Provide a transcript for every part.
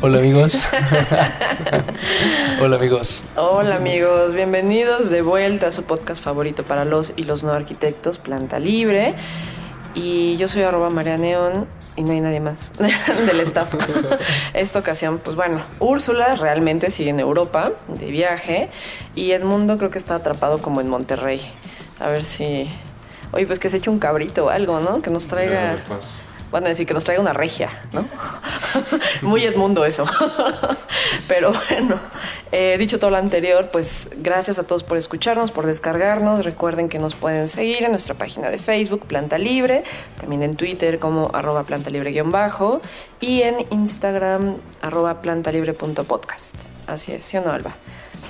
Hola amigos. Hola amigos. Hola amigos, bienvenidos de vuelta a su podcast favorito para los y los no arquitectos, Planta Libre. Y yo soy arroba María Neón y no hay nadie más del staff. Esta ocasión, pues bueno, Úrsula realmente sigue en Europa de viaje y Edmundo creo que está atrapado como en Monterrey. A ver si... Oye, pues que se eche un cabrito o algo, ¿no? Que nos traiga... Van a decir que nos traiga una regia, ¿no? Muy Edmundo eso. Pero bueno, eh, dicho todo lo anterior, pues gracias a todos por escucharnos, por descargarnos. Recuerden que nos pueden seguir en nuestra página de Facebook, Planta Libre, también en Twitter como arroba plantalibre-bajo y en Instagram arroba plantalibre.podcast. Así es, ¿sí o no, Alba?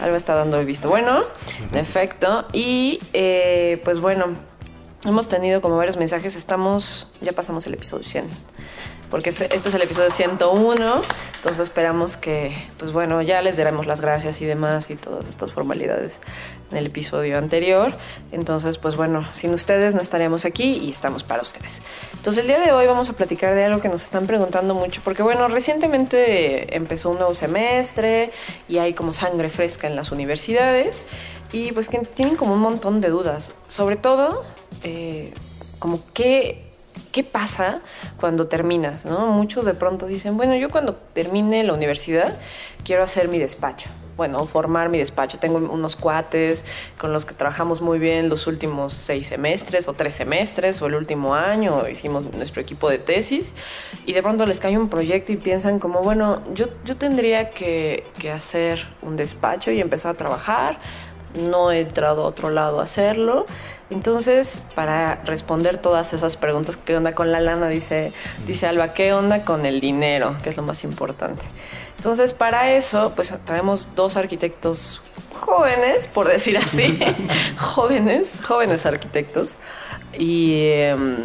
Alba está dando el visto bueno, perfecto. Y eh, pues bueno, hemos tenido como varios mensajes, estamos, ya pasamos el episodio 100 porque este, este, es el episodio 101, entonces esperamos que, pues bueno, ya les daremos las gracias y demás y todas estas formalidades en el episodio anterior. Entonces, pues bueno, sin ustedes no estaríamos aquí y estamos para ustedes. Entonces, el día de hoy vamos a platicar de algo que nos están preguntando mucho, porque bueno, recientemente empezó un nuevo semestre y hay como sangre fresca en las universidades y pues que tienen como un montón de dudas, sobre todo, eh, como qué ¿qué pasa cuando terminas? ¿no? Muchos de pronto dicen, bueno, yo cuando termine la universidad quiero hacer mi despacho. Bueno, formar mi despacho. Tengo unos cuates con los que trabajamos muy bien los últimos seis semestres o tres semestres o el último año. Hicimos nuestro equipo de tesis y de pronto les cae un proyecto y piensan como, bueno, yo, yo tendría que, que hacer un despacho y empezar a trabajar no he entrado a otro lado a hacerlo. Entonces, para responder todas esas preguntas, ¿qué onda con la lana? Dice, dice Alba, ¿qué onda con el dinero? Que es lo más importante. Entonces, para eso, pues traemos dos arquitectos jóvenes, por decir así, jóvenes, jóvenes arquitectos. Y em,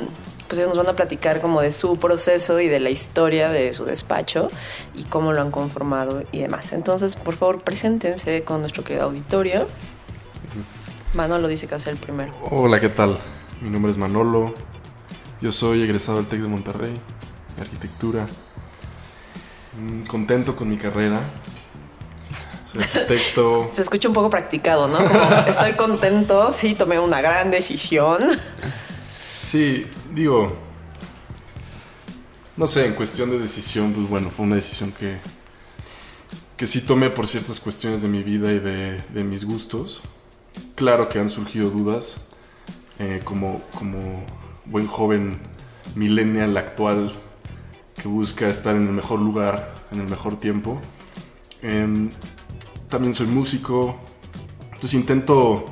pues ellos nos van a platicar como de su proceso y de la historia de su despacho y cómo lo han conformado y demás. Entonces, por favor, preséntense con nuestro querido auditorio. Manolo dice que va a ser el primero. Hola, ¿qué tal? Mi nombre es Manolo. Yo soy egresado del TEC de Monterrey, de arquitectura. Mm, contento con mi carrera. Soy arquitecto. Se escucha un poco practicado, ¿no? Como estoy contento, sí, tomé una gran decisión. Sí, digo. No sé, en cuestión de decisión, pues bueno, fue una decisión que. que sí tomé por ciertas cuestiones de mi vida y de, de mis gustos claro que han surgido dudas, eh, como, como buen joven millennial actual que busca estar en el mejor lugar, en el mejor tiempo. Em, también soy músico, entonces intento,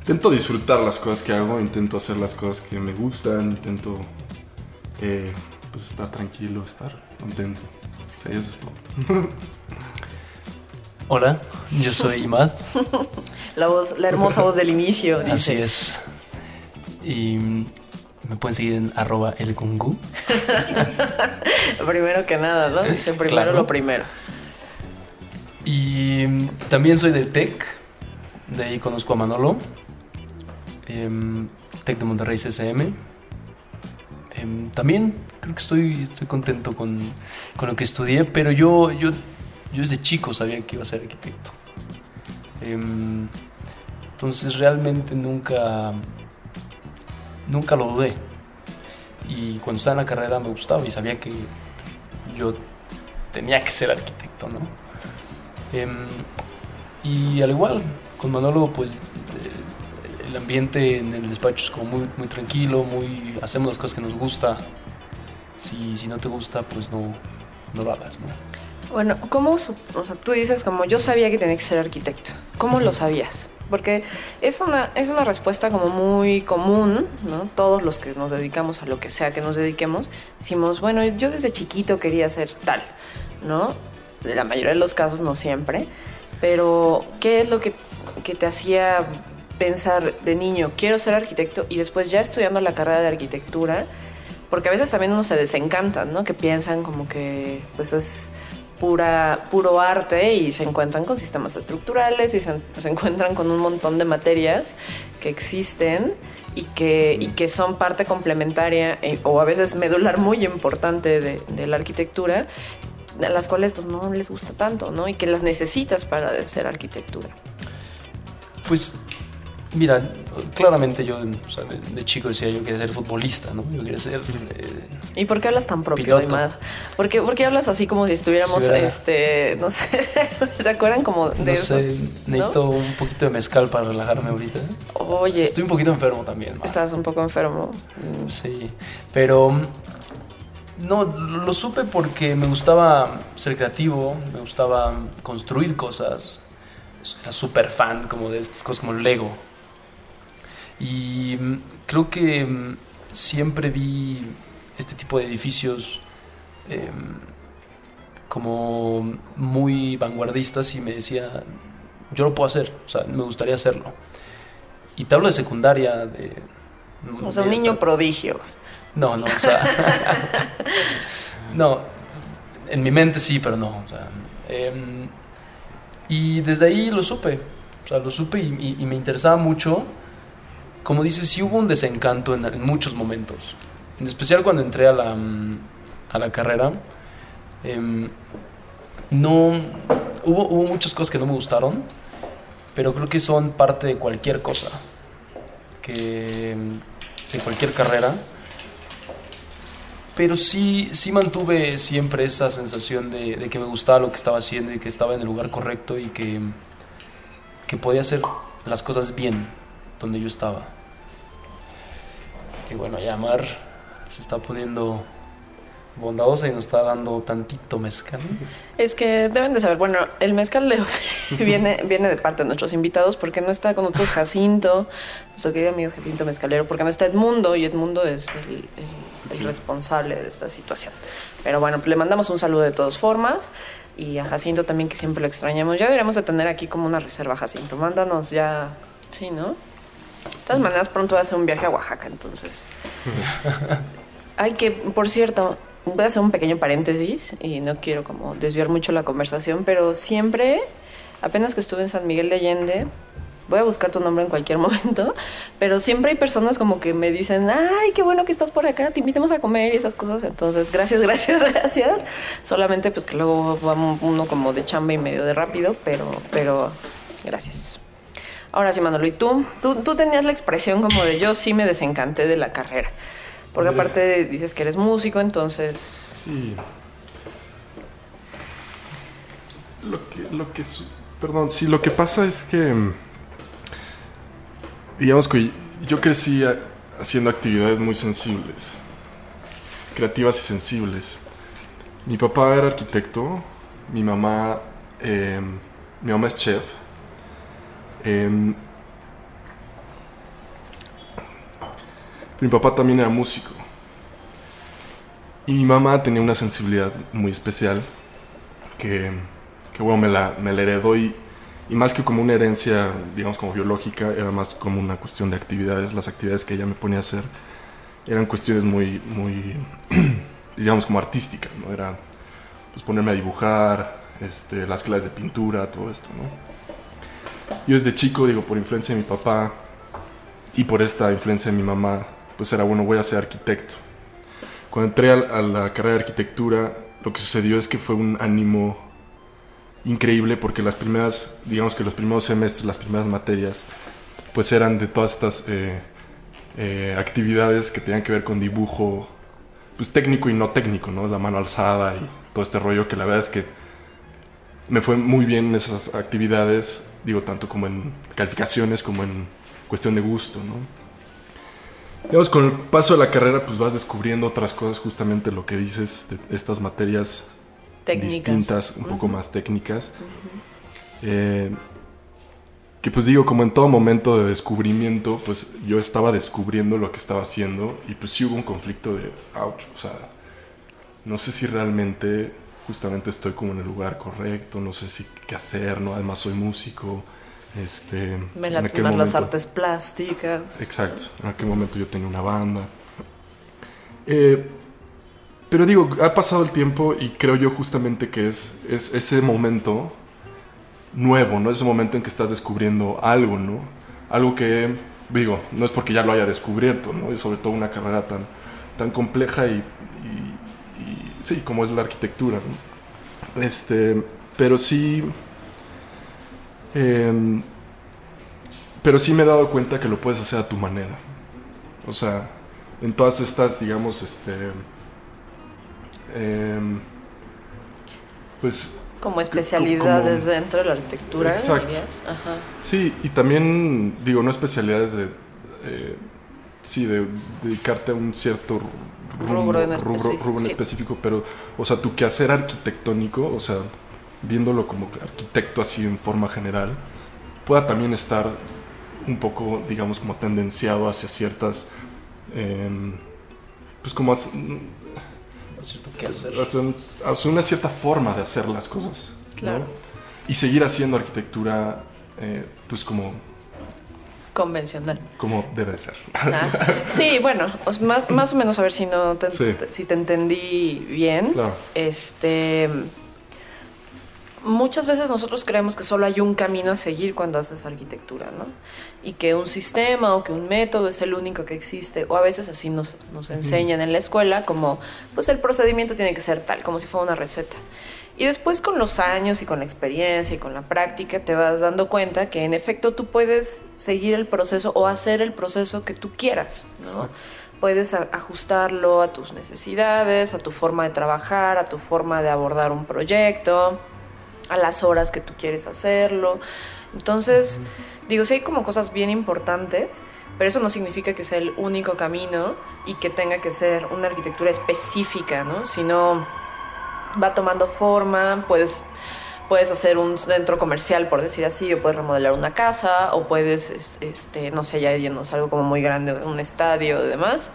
intento disfrutar las cosas que hago, intento hacer las cosas que me gustan, intento eh, pues estar tranquilo, estar contento. O sea, eso es todo. Hola, yo soy Imad. la, voz, la hermosa voz del inicio. Así es. Y me pueden seguir en arroba elgungu. primero que nada, ¿no? Dice primero lo primero. Y también soy de TEC. De ahí conozco a Manolo. Em, TEC de Monterrey CCM. Em, también creo que estoy, estoy contento con, con, lo que estudié, pero yo, yo, yo desde chico sabía que iba a ser arquitecto. Em, entonces realmente nunca, nunca lo dudé. Y cuando estaba en la carrera me gustaba y sabía que yo tenía que ser arquitecto, ¿no? Em, y al igual, con Manolo, pues eh, el ambiente en el despacho es como muy, muy tranquilo, muy, hacemos las cosas que nos gusta. Si, si no te gusta, pues no, no lo hagas, ¿no? Bueno, ¿cómo, o sea, tú dices como yo sabía que tenía que ser arquitecto? ¿Cómo lo sabías? Porque es una, es una respuesta como muy común, ¿no? Todos los que nos dedicamos a lo que sea que nos dediquemos, decimos, bueno, yo desde chiquito quería ser tal, ¿no? de la mayoría de los casos, no siempre. Pero, ¿qué es lo que, que te hacía pensar de niño, quiero ser arquitecto y después ya estudiando la carrera de arquitectura? Porque a veces también uno se desencanta, ¿no? Que piensan como que pues es pura, puro arte y se encuentran con sistemas estructurales y se, se encuentran con un montón de materias que existen y que, y que son parte complementaria eh, o a veces medular muy importante de, de la arquitectura, a las cuales pues no les gusta tanto, ¿no? Y que las necesitas para hacer arquitectura. Pues Mira, claramente yo o sea, de, de, chico decía yo quería ser futbolista, ¿no? Yo quería ser... Eh, ¿Y por qué hablas tan propio, Imad? ¿Por qué, ¿Por qué hablas así como si estuviéramos, este, no sé, ¿se acuerdan como de no esos, sé, necesito un poquito de mezcal para relajarme ahorita. Oye. Estoy un poquito enfermo también. Man. Estás un poco enfermo. Sí, pero... No, lo supe porque me gustaba ser creativo, me gustaba construir cosas. Era súper fan como de estas cosas como Lego. Y creo que siempre vi este tipo de edificios eh, como muy vanguardistas y me decía, yo lo puedo hacer, o sea, me gustaría hacerlo. Y te hablo de secundaria, de... O sea, un niño prodigio. No, no, o sea... no, en mi mente sí, pero no. O sea, eh, y desde ahí lo supe, o sea, lo supe y, y, y me interesaba mucho como dices, sí hubo un desencanto en, muchos momentos. En especial cuando entré a la, a la carrera. Eh, no. Hubo, hubo, muchas cosas que no me gustaron. Pero creo que son parte de cualquier cosa. Que. de cualquier carrera. Pero sí, sí mantuve siempre esa sensación de, de, que me gustaba lo que estaba haciendo y que estaba en el lugar correcto y que, que podía hacer las cosas bien donde yo estaba. Y bueno, ya Mar se está poniendo bondadosa y nos está dando tantito mezcal. Es que deben de saber, bueno, el mezcal de viene, viene de parte de nuestros invitados porque no está con nosotros Jacinto, nuestro querido amigo Jacinto Mezcalero, porque no está Edmundo y Edmundo es el, el, el responsable de esta situación. Pero bueno, le mandamos un saludo de todas formas y a Jacinto también que siempre lo extrañamos. Ya deberíamos de tener aquí como una reserva, Jacinto. Mándanos ya, sí, ¿no? De todas maneras, pronto va a hacer un viaje a Oaxaca, entonces. Hay que, por cierto, voy a hacer un pequeño paréntesis y no quiero como desviar mucho la conversación, pero siempre, apenas que estuve en San Miguel de Allende, voy a buscar tu nombre en cualquier momento, pero siempre hay personas como que me dicen, ay, qué bueno que estás por acá, te invitemos a comer y esas cosas. Entonces, gracias, gracias, gracias. Solamente pues que luego vamos uno como de chamba y medio de rápido, pero, pero gracias. Ahora sí, Manolo, ¿y tú? tú? Tú tenías la expresión como de yo sí me desencanté de la carrera. Porque Eh. aparte dices que eres músico, entonces... Sí. Lo que, lo que, perdón, sí, lo que pasa es que, digamos que yo crecí haciendo actividades muy sensibles, creativas y sensibles. Mi papá era arquitecto, mi mamá, eh, mi mamá es chef. Em, mi papá también era músico. Y mi mamá tenía una sensibilidad muy especial que, bueno, me la, me la heredó y, y más que como una herencia, digamos, como biológica, era más como una cuestión de actividades. Las actividades que ella me ponía a hacer eran cuestiones muy, muy, digamos, como artísticas, ¿no? Era, pues, ponerme a dibujar, este, las clases de pintura, todo esto, ¿no? Yo desde chico, digo, por influencia de mi papá y por esta influencia de mi mamá, pues era, bueno, voy a ser arquitecto. Cuando entré a, la carrera de arquitectura, lo que sucedió es que fue un ánimo increíble porque las primeras, digamos que los primeros semestres, las primeras materias, pues eran de todas estas eh, eh, actividades que tenían que ver con dibujo, pues técnico y no técnico, ¿no? La mano alzada y todo este rollo que la verdad es que me fue muy bien en esas actividades, digo, tanto como en calificaciones como en cuestión de gusto, ¿no? Digamos, con el paso de la carrera, pues vas descubriendo otras cosas, justamente lo que dices, de estas materias Técnicas. distintas, un poco más técnicas. Eh, que pues digo, como en todo momento de descubrimiento, pues yo estaba descubriendo lo que estaba haciendo y pues sí hubo un conflicto de, ouch, o sea, no sé si realmente justamente estoy como en el lugar correcto, no sé si qué hacer, ¿no? Además soy músico, este... Me en late aquel más las momento- artes plásticas. Exacto, en aquel momento yo tenía una banda. Eh, pero digo, ha pasado el tiempo y creo yo justamente que es, es ese momento nuevo, ¿no? Ese momento en que estás descubriendo algo, ¿no? Algo que, digo, no es porque ya lo haya descubierto, ¿no? Y sobre todo una carrera tan, tan compleja y, sí, como es la arquitectura, ¿no? Este, pero sí... em, pero sí me he dado cuenta que lo puedes hacer a tu manera. O sea, en todas estas, digamos, este... em, pues Como especialidades como- dentro de la arquitectura, Exacto. dirías. Ajá. sí, y también, digo, no especialidades de... eh, sí, de dedicarte a un cierto Rubro en rubro, específico, rubro en sí. específico, pero, o sea, tu quehacer arquitectónico, o sea, viéndolo como arquitecto así en forma general, pueda también estar un poco, digamos, como tendenciado hacia ciertas, em, pues como hacia, No hacia una cierta forma de hacer las cosas. ¿no? Claro. Y seguir haciendo arquitectura, eh, pues como, Convencional. como debe ser. Ah, Sí, bueno, más, más o menos a ver si no te, Sí. si te entendí bien. Claro. Este muchas veces nosotros creemos que solo hay un camino a seguir cuando haces arquitectura, ¿no? Y que un sistema o que un método es el único que existe, o a veces así nos, nos enseñan en la escuela, como pues el procedimiento tiene que ser tal, como si fuera una receta. Y después con los años y con la experiencia y con la práctica te vas dando cuenta que en efecto tú puedes seguir el proceso o hacer el proceso que tú quieras, ¿no? Puedes ajustarlo a tus necesidades, a tu forma de trabajar, a tu forma de abordar un proyecto, a las horas que tú quieres hacerlo. Entonces, digo, sí hay como cosas bien importantes, pero eso no significa que sea el único camino y que tenga que ser una arquitectura específica, ¿no? Sino va tomando forma, puedes, puedes hacer un centro comercial, por decir así, o puedes remodelar una casa, o puedes, es- este, no sé, ya a algo como muy grande, un estadio y demás.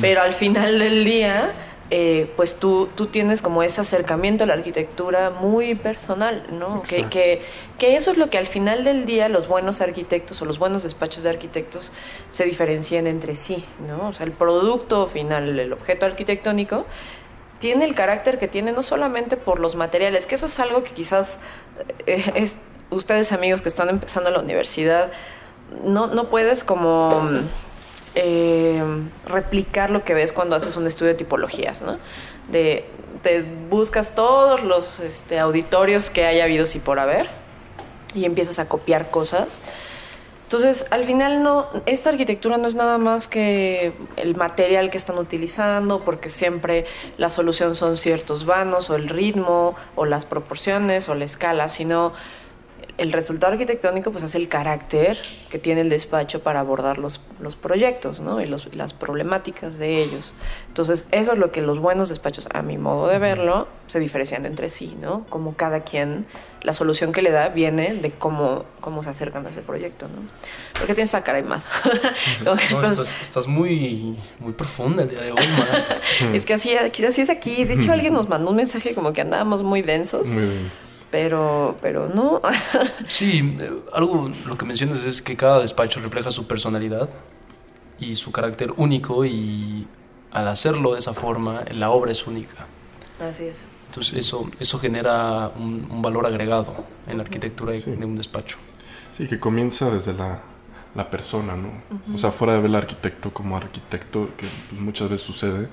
Pero al final del día, eh, pues tú, tú tienes como ese acercamiento a la arquitectura muy personal, ¿no? Que, que, que eso es lo que al final del día los buenos arquitectos o los buenos despachos de arquitectos se diferencian entre sí, ¿no? O sea, el producto final, el objeto arquitectónico, tiene el carácter que tiene no solamente por los materiales, que eso es algo que quizás eh, es, ustedes amigos que están empezando la universidad, no, no puedes como eh, replicar lo que ves cuando haces un estudio de tipologías, ¿no? De, te buscas todos los este, auditorios que haya habido y por haber y empiezas a copiar cosas. Entonces, al final no, esta arquitectura no es nada más que el material que están utilizando, porque siempre la solución son ciertos vanos, o el ritmo, o las proporciones, o la escala, sino el resultado arquitectónico pues es el carácter que tiene el despacho para abordar los, los proyectos, ¿no? Y los- las problemáticas de ellos. Entonces, eso es lo que los buenos despachos, a mi modo de verlo, se diferencian entre sí, ¿no? Como cada quien, la solución que le da viene de cómo, cómo se acercan a ese proyecto, ¿no? Porque tienes esa cara y más. No, estás- estás, estás muy, muy profunda el día de hoy. Es que así, así es aquí. De hecho, alguien nos mandó un mensaje como que andábamos muy densos, Muy bien. pero, pero no. Sí, eh, algo lo que mencionas es que cada despacho refleja su personalidad y su carácter único y al hacerlo de esa forma, la obra es única. Así es. Entonces eso, eso genera un, un valor agregado en la arquitectura de- Sí. de un despacho. Sí, que comienza desde la, la persona, ¿no? O sea, fuera de ver al arquitecto como arquitecto, que pues, muchas veces sucede,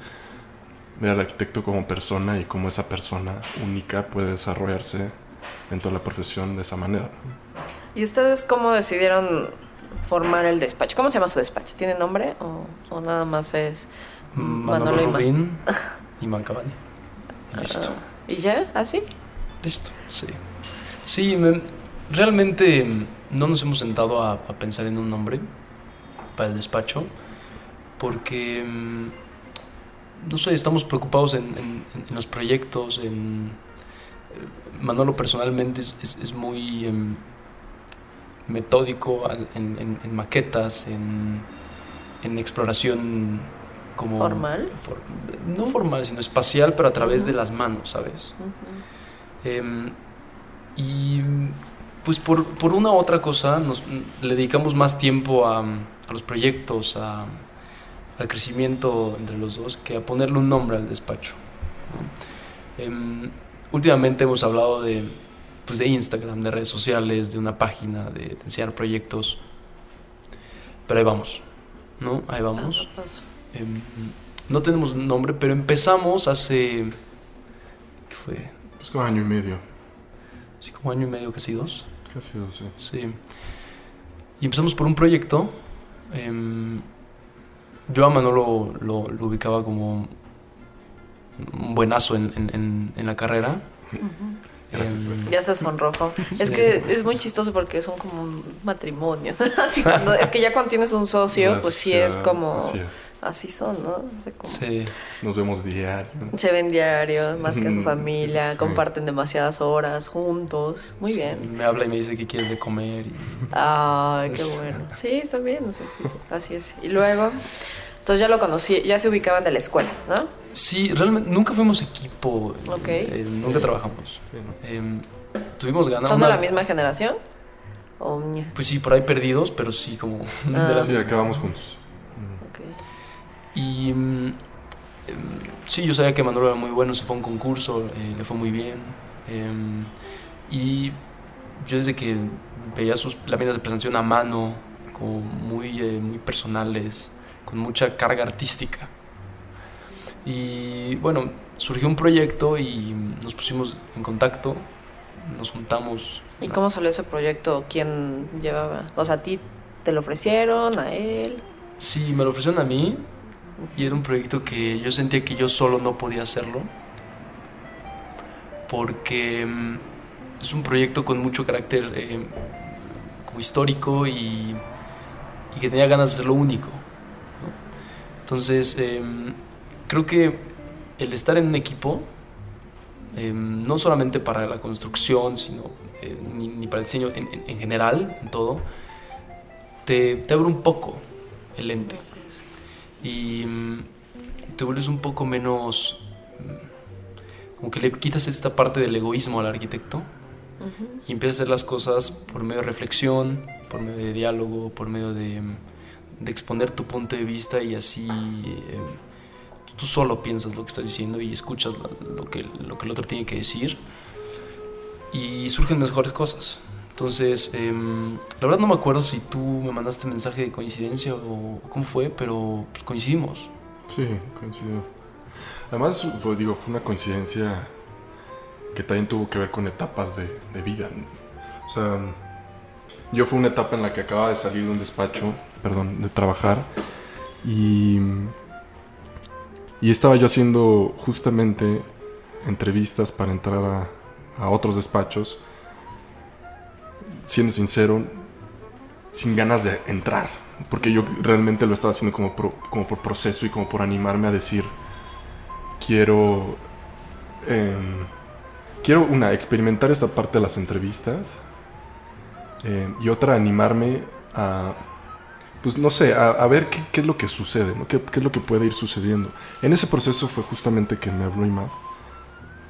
ver al arquitecto como persona y cómo esa persona única puede desarrollarse dentro de la profesión de esa manera. ¿Y ustedes cómo decidieron formar el despacho? ¿Cómo se llama su despacho? ¿Tiene nombre o, o nada más es Manolo, Manolo Rubín y Mancabani. Listo. ¿Y ya? ¿Así? Listo, sí. Sí, me- realmente mm, no nos hemos sentado a, a pensar en un nombre para el despacho porque, mm, no sé, estamos preocupados en, en- en los proyectos, en... eh, Manolo personalmente es, es- es muy em, metódico en, en- en maquetas, en, en exploración como... ¿Formal? for- no formal, sino espacial, pero a través de las manos, ¿sabes? Em, y pues por, por una u otra cosa nos le dedicamos más tiempo a, a los proyectos, a- al crecimiento entre los dos, que a ponerle un nombre al despacho. ¿no? Em, últimamente hemos hablado de, pues de Instagram, de redes sociales, de una página, de, de enseñar proyectos, pero ahí vamos, ¿no? Ahí vamos. Paso a paso. Em, no tenemos nombre, pero empezamos hace, ¿qué fue? Pues como año y medio. Así como año y medio, casi dos. Casi dos, sí. Sí. Y empezamos por un proyecto. em, yo a Manolo lo, lo ubicaba como un buenazo en, en- en- en la carrera. Gracias, Em, güey. Ya se sonrojó. Sí. Es que es muy chistoso porque son como matrimonios. Así cuando- es que ya cuando tienes un socio, pues sí es como... Así Así, es. son, ¿no? O sea, como- sí. Nos vemos diario. Se ven diarios, más que a su familia, sí. comparten demasiadas horas juntos. Muy Sí, bien. Me habla y me dice que quieres de comer. y- Ay, qué bueno. Sí, está bien, o sea, sí, es- así es. Y luego, entonces ya lo conocí, ya se ubicaban de la escuela, ¿no? Sí, realmente nunca fuimos equipo. Ok. eh, nunca trabajamos. Sí, ¿no? Em, tuvimos ganas. ¿Son de la misma generación? Pues sí, por ahí perdidos, pero sí como Ah. de la Sí, misma. acabamos juntos. Mm. ok. Y mm, em, sí, yo sabía que Manolo era muy bueno, se fue a un concurso, eh, le fue muy bien. em, y yo desde que veía sus láminas de presentación a mano, como muy, eh, muy personales, con mucha carga artística. Y bueno, surgió un proyecto y nos pusimos en contacto, nos juntamos. ¿Y cómo salió ese proyecto? ¿Quién llevaba? O sea, ¿a ti te lo ofrecieron? ¿A él? Sí, me lo ofrecieron a mí y era un proyecto que yo sentía que yo solo no podía hacerlo porque mm, es un proyecto con mucho carácter eh, como histórico y, y que tenía ganas de hacerlo único. Entonces, em, creo que el estar en un equipo, em, no solamente para la construcción, sino eh, ni, ni para el diseño en, en- en general, en todo, te, te abre un poco el lente y mm, te vuelves un poco menos mm, como que le quitas esta parte del egoísmo al arquitecto y empiezas a hacer las cosas por medio de reflexión, por medio de diálogo, por medio de, de exponer tu punto de vista y así eh, tú solo piensas lo que estás diciendo y escuchas lo, que, lo que el otro tiene que decir y surgen mejores cosas. Entonces, em, la verdad no me acuerdo si tú me mandaste mensaje de coincidencia o cómo fue, pero pues, coincidimos. Sí, coincidió. Además, fue, digo, fue una coincidencia que también tuvo que ver con etapas de, vida. O sea, yo fue una etapa en la que acababa de salir de un despacho, perdón, de trabajar, y, y estaba yo haciendo justamente entrevistas para entrar a, a otros despachos, siendo sincero, sin ganas de entrar, porque yo realmente lo estaba haciendo como, pro- como por proceso y como por animarme a decir, quiero, em, quiero una, experimentar esta parte de las entrevistas em, y otra, animarme a, pues no sé, a, ver qué, es lo que sucede, ¿no? ¿Qué, es lo que puede ir sucediendo. En ese proceso fue justamente que me habló Imad,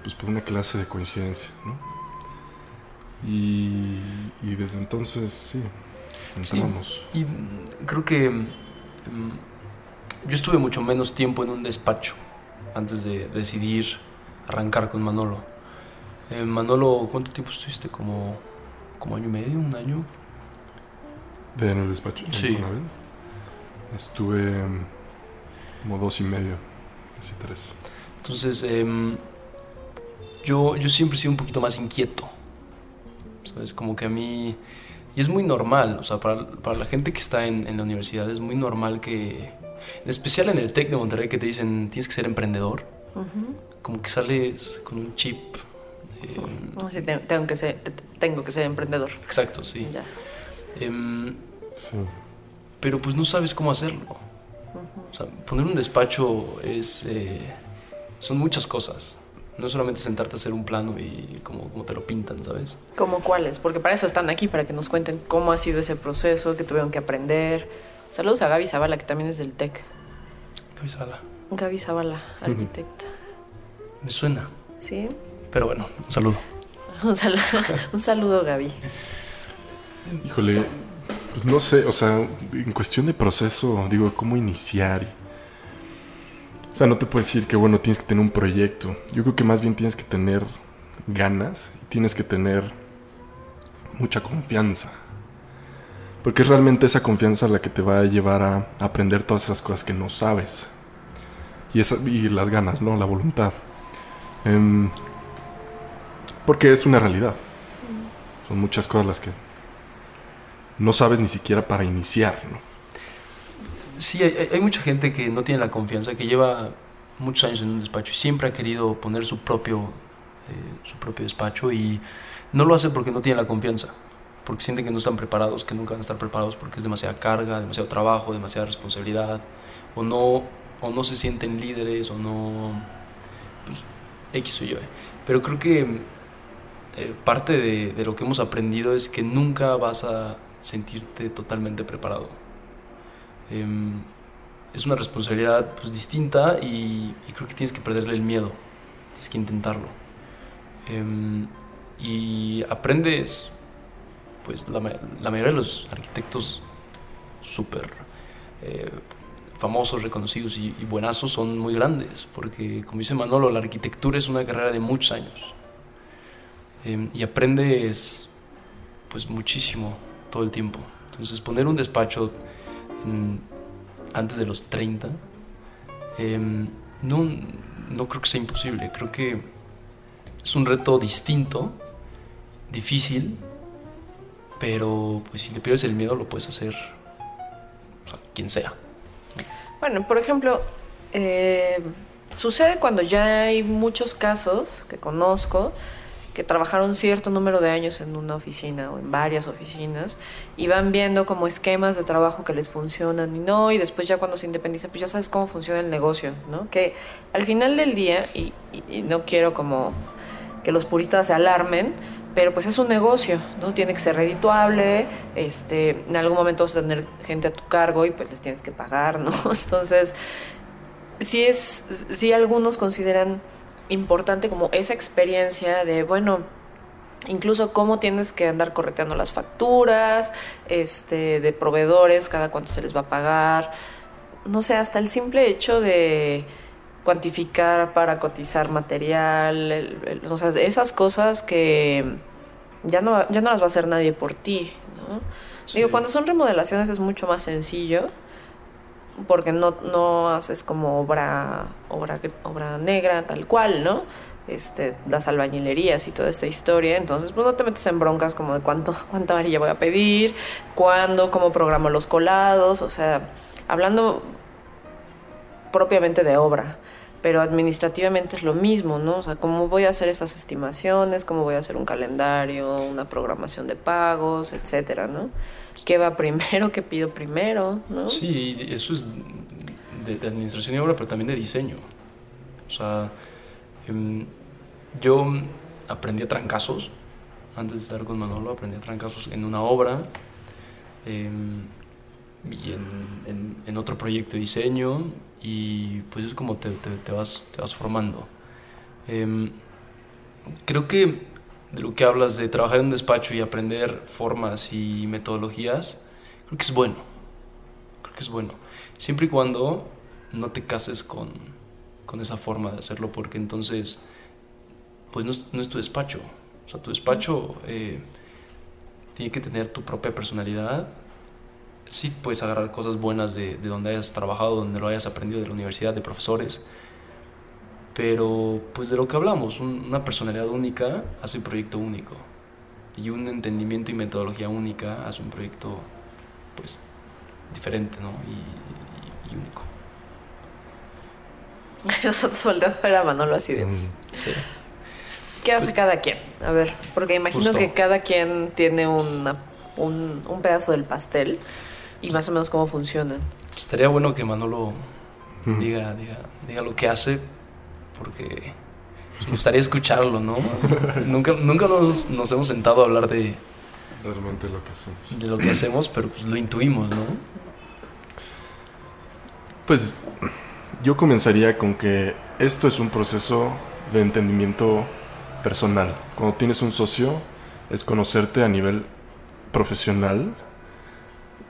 pues por una clase de coincidencia. Y, y desde entonces, sí, entramos. Y creo que mm, yo estuve mucho menos tiempo en un despacho antes de decidir arrancar con Manolo. Eh, Manolo, ¿cuánto tiempo estuviste? Como, como año y medio, un año. ¿De en el despacho? Sí. Estuve em, como dos y medio, casi tres. Entonces, em, yo, yo siempre he sido un poquito más inquieto. ¿Sabes? Como que a mí... Y es muy normal, o sea, para, para la gente que está en, en la universidad es muy normal que... En especial en el TEC de Monterrey que te dicen tienes que ser emprendedor. Como que sales con un chip. eh, No, sí, te- tengo que ser, tengo que ser emprendedor. exacto, sí. Ya. Em, Sí. pero pues no sabes cómo hacerlo. O sea, poner un despacho es... eh, son muchas cosas. No es solamente sentarte a hacer un plano y como, como te lo pintan, ¿sabes? ¿Cómo cuáles? Porque para eso están aquí, para que nos cuenten cómo ha sido ese proceso, que tuvieron que aprender. Saludos a Gaby Zavala, que también es del TEC. Gaby Zavala. Gaby Zavala, arquitecta. Me suena. ¿Sí? Pero bueno, un saludo. Un saludo, un saludo Gaby. Híjole, pues no sé, o sea, en cuestión de proceso, digo, ¿cómo iniciar? O sea, no te puedo decir que, bueno, tienes que tener un proyecto. Yo creo que más bien tienes que tener ganas y tienes que tener mucha confianza. Porque es realmente esa confianza la que te va a llevar a aprender todas esas cosas que no sabes. Y, esa, y las ganas, ¿no? La voluntad. Em, porque es una realidad. Son muchas cosas las que no sabes ni siquiera para iniciar, ¿no? Sí, hay, mucha gente que no tiene la confianza, que lleva muchos años en un despacho y siempre ha querido poner su propio, eh, su propio despacho y no lo hace porque no tiene la confianza, porque sienten que no están preparados, que nunca van a estar preparados porque es demasiada carga, demasiado trabajo, demasiada responsabilidad, o no, o no se sienten líderes, o no... Pues, X o Y. Pero creo que eh, parte de lo que hemos aprendido es que nunca vas a sentirte totalmente preparado. Eh, es una responsabilidad pues, distinta y, creo que tienes que perderle el miedo, tienes que intentarlo. Eh, y aprendes, pues la, mayoría de los arquitectos súper eh, famosos, reconocidos y, y, buenazos son muy grandes, porque como dice Manolo, la arquitectura es una carrera de muchos años. y aprendes pues muchísimo todo el tiempo. Entonces poner un despacho antes de los 30, eh, no, no creo que sea imposible, creo que es un reto distinto, difícil, pero pues si le pierdes el miedo lo puedes hacer o sea, quien sea. Bueno, por ejemplo, eh, sucede cuando ya hay muchos casos que conozco, que trabajaron cierto número de años en una oficina o en varias oficinas y van viendo como esquemas de trabajo que les funcionan y no, y después ya cuando se independizan, pues ya sabes cómo funciona el negocio, ¿no? Que al final del día, y, no quiero como que los puristas se alarmen, pero pues es un negocio, ¿no? Tiene que ser redituable, este, en algún momento vas a tener gente a tu cargo y pues les tienes que pagar, ¿no? Entonces, sí es, sí algunos consideran importante como esa experiencia de, bueno, incluso cómo tienes que andar correteando las facturas, este, de proveedores, cada cuánto se les va a pagar, no sé, hasta el simple hecho de cuantificar para cotizar material, el, el, o sea, esas cosas que ya no, ya no las va a hacer nadie por ti, ¿no? Sí. Digo, cuando son remodelaciones es mucho más sencillo, porque no, no haces como obra, obra, obra negra tal cual, ¿no? Este, las albañilerías y toda esta historia, entonces pues no te metes en broncas como de cuánto, cuánta varilla voy a pedir, cuándo, cómo programo los colados, o sea, hablando propiamente de obra, pero administrativamente es lo mismo, ¿no? O sea, cómo voy a hacer esas estimaciones, cómo voy a hacer un calendario, una programación de pagos, etcétera, ¿no? ¿Qué va primero? ¿Qué pido primero? ¿no? Sí, eso es de, de, administración y obra, pero también de diseño. O sea, eh, yo aprendí a trancazos, antes de estar con Manolo, aprendí a trancazos en una obra eh, y en, en, en, otro proyecto de diseño, y pues es como te, te, te vas, te vas formando. Eh, creo que de lo que hablas de trabajar en un despacho y aprender formas y metodologías, creo que es bueno. Creo que es bueno. Siempre y cuando no te cases con, con esa forma de hacerlo, porque entonces, pues no es, no es tu despacho. O sea, tu despacho eh, tiene que tener tu propia personalidad. Sí puedes agarrar cosas buenas de, de donde hayas trabajado, donde lo hayas aprendido, de la universidad, de profesores pero pues de lo que hablamos, un, una personalidad única hace un proyecto único y un entendimiento y metodología única hace un proyecto pues diferente ¿no? y, y, y único. Nosotros volteamos a ver a Manolo así de... Mm, sí. ¿Qué hace cada quien? A ver, porque imagino Justo. que cada quien tiene una, un, un, pedazo del pastel y más o menos cómo funcionan. Pues estaría bueno que Manolo mm. diga, diga, diga lo que hace, porque me gustaría escucharlo, ¿no? nunca nunca nos, nos, hemos sentado a hablar de realmente lo que hacemos. De lo que hacemos, pero pues lo intuimos, ¿no? Pues yo comenzaría con que esto es un proceso de entendimiento personal. Cuando tienes un socio, es conocerte a nivel profesional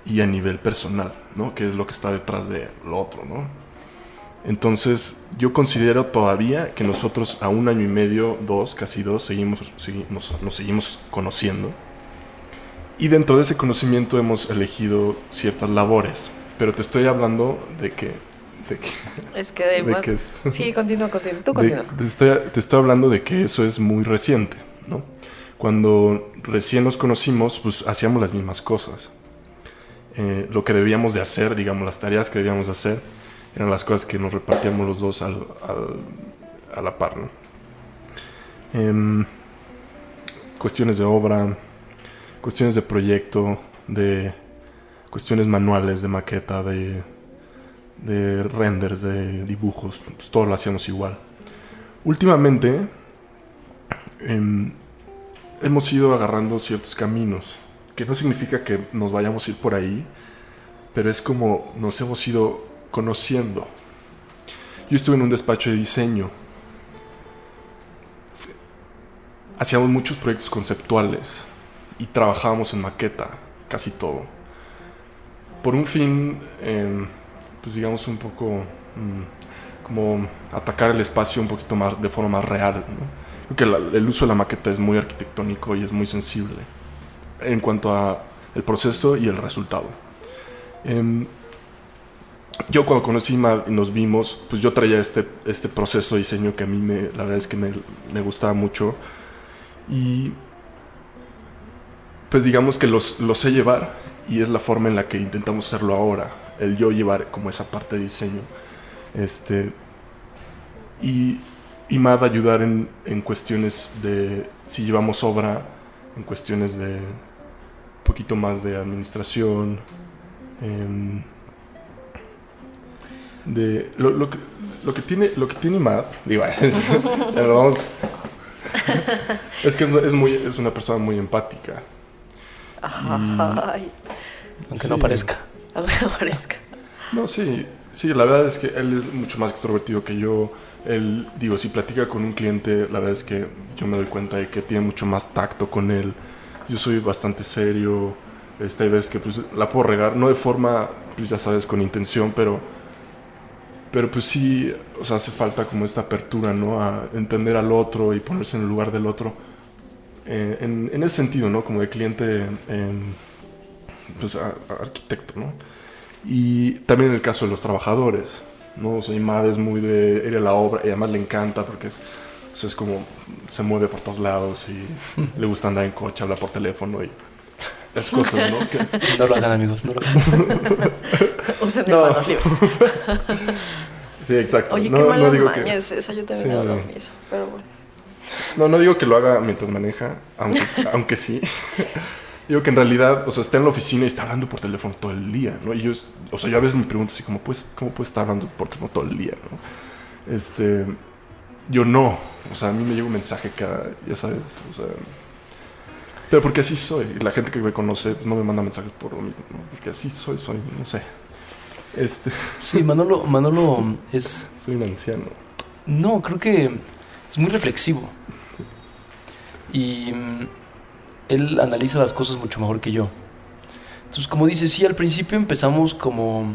y a nivel personal, ¿no? Que es lo que está detrás de lo otro, ¿no? Entonces, yo considero todavía que nosotros a un año y medio, dos, casi dos, seguimos, nos seguimos conociendo. Y dentro de ese conocimiento hemos elegido ciertas labores. Pero te estoy hablando de que... De que es que de, de que es- Sí, continúa, continúa. Tú de- continúa. te, estoy, te estoy hablando de que eso es muy reciente, ¿no? Cuando recién nos conocimos, pues hacíamos las mismas cosas. Eh, lo que debíamos de hacer, digamos, las tareas que debíamos de hacer, eran las cosas que nos repartíamos los dos al, al- a la par. Em, cuestiones de obra, cuestiones de proyecto, de cuestiones manuales, de maqueta, de, de renders, de dibujos, pues todo lo hacíamos igual. Últimamente em, hemos ido agarrando ciertos caminos, que no significa que nos vayamos a ir por ahí, pero es como nos hemos ido conociendo. Yo estuve en un despacho de diseño. Hacíamos muchos proyectos conceptuales y trabajábamos en maqueta, casi todo. Por un fin, em, pues digamos un poco mm, como atacar el espacio un poquito más de forma más real. ¿no? Creo que la- el uso de la maqueta es muy arquitectónico y es muy sensible en cuanto a el proceso y el resultado. Em, yo cuando conocí Ima y nos vimos, pues yo traía este, este proceso de diseño que a mí me, la verdad es que me, me gustaba mucho. Y pues digamos que los, lo sé llevar y es la forma en la que intentamos hacerlo ahora. El yo llevar como esa parte de diseño. Este, y, y Mad ayudar en, en cuestiones de si llevamos obra, en cuestiones de un poquito más de administración. em, de lo, lo que, lo que tiene lo que tiene Mad digo vamos es que es muy es una persona muy empática Ay, Aunque Sí. no parezca. aunque no parezca. No, sí, sí, la verdad es que él es mucho más extrovertido que yo. Él, digo, si platica con un cliente, la verdad es que yo me doy cuenta de que tiene mucho más tacto con él. Yo soy bastante serio. Hay veces que pues, la puedo regar, no de forma, pues ya sabes, con intención, pero, pero pues sí, o sea, hace falta como esta apertura, ¿no? A entender al otro y ponerse en el lugar del otro. Eh, en, en ese sentido, ¿no? Como de cliente, em, pues a- a arquitecto, ¿no? Y también en el caso de los trabajadores, ¿no? O sea, Imad es muy de ir a la obra y además le encanta porque es, o sea, es como se mueve por todos lados y le gusta andar en coche, habla por teléfono y esas cosas, ¿no? Que- No lo hagan, amigos. No lo hagan. Usen No. manos libres. sí, exacto. Oye, no, qué no mala digo maña que, es esa. Yo también Sí. hago lo mismo. Pero bueno. no, no digo que lo haga mientras maneja, aunque, aunque sí. Digo que en realidad, o sea, está en la oficina y está hablando por teléfono todo el día, ¿no? Y yo, o sea, yo a veces me pregunto así, ¿cómo puedes, cómo puedes estar hablando por teléfono todo el día, ¿no? Este, yo no, o sea, a mí me llega un mensaje cada, ya sabes, o sea, pero porque así soy, y la gente que me conoce no me manda mensajes por lo mismo. Porque así soy, soy, no sé, este, Sí, Manolo, Manolo es. soy un anciano. No, creo que es muy reflexivo. Y mm, él analiza las cosas mucho mejor que yo. Entonces, como dice, sí, al principio empezamos como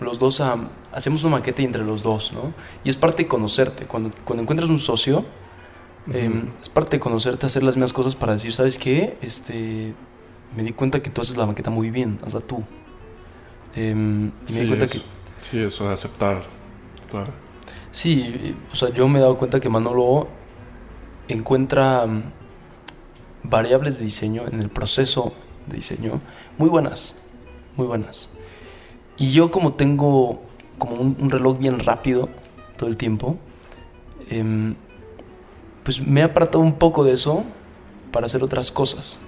los dos a... Hacemos una maqueta entre los dos, ¿no? Y es parte de conocerte. Cuando, cuando encuentras un socio, eh, Ujú. es parte de conocerte, hacer las mismas cosas para decir, ¿sabes qué? Este, me di cuenta que tú haces la maqueta muy bien, hazla tú. Em, y me di cuenta eso, que sí, eso de aceptar, total. Sí, o sea, yo me he dado cuenta que Manolo encuentra mm, variables de diseño en el proceso de diseño muy buenas, muy buenas. Y yo como tengo como un, un reloj bien rápido todo el tiempo, em, pues me he apartado un poco de eso para hacer otras cosas.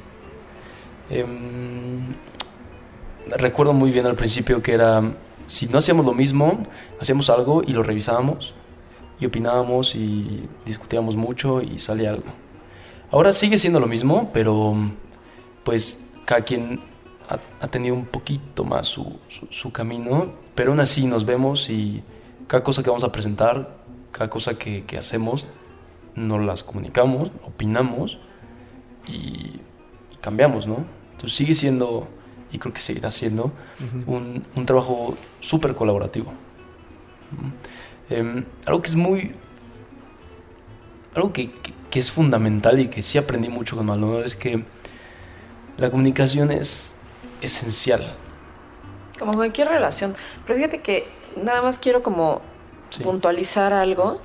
Em, recuerdo muy bien al principio que era, si no hacíamos lo mismo, hacíamos algo y lo revisábamos y opinábamos y discutíamos mucho y salía algo. Ahora sigue siendo lo mismo, pero pues cada quien ha, tenido un poquito más su, su- camino, pero aún así nos vemos y cada cosa que vamos a presentar, cada cosa que hacemos, nos las comunicamos, opinamos y, y cambiamos, ¿no? Entonces sigue siendo, y creo que seguirá siendo, un, un trabajo súper colaborativo. Em, algo que es muy... Algo que, que- que es fundamental y que sí aprendí mucho con Maldonado es que la comunicación es esencial. Como cualquier relación. Pero fíjate que nada más quiero como Sí. puntualizar algo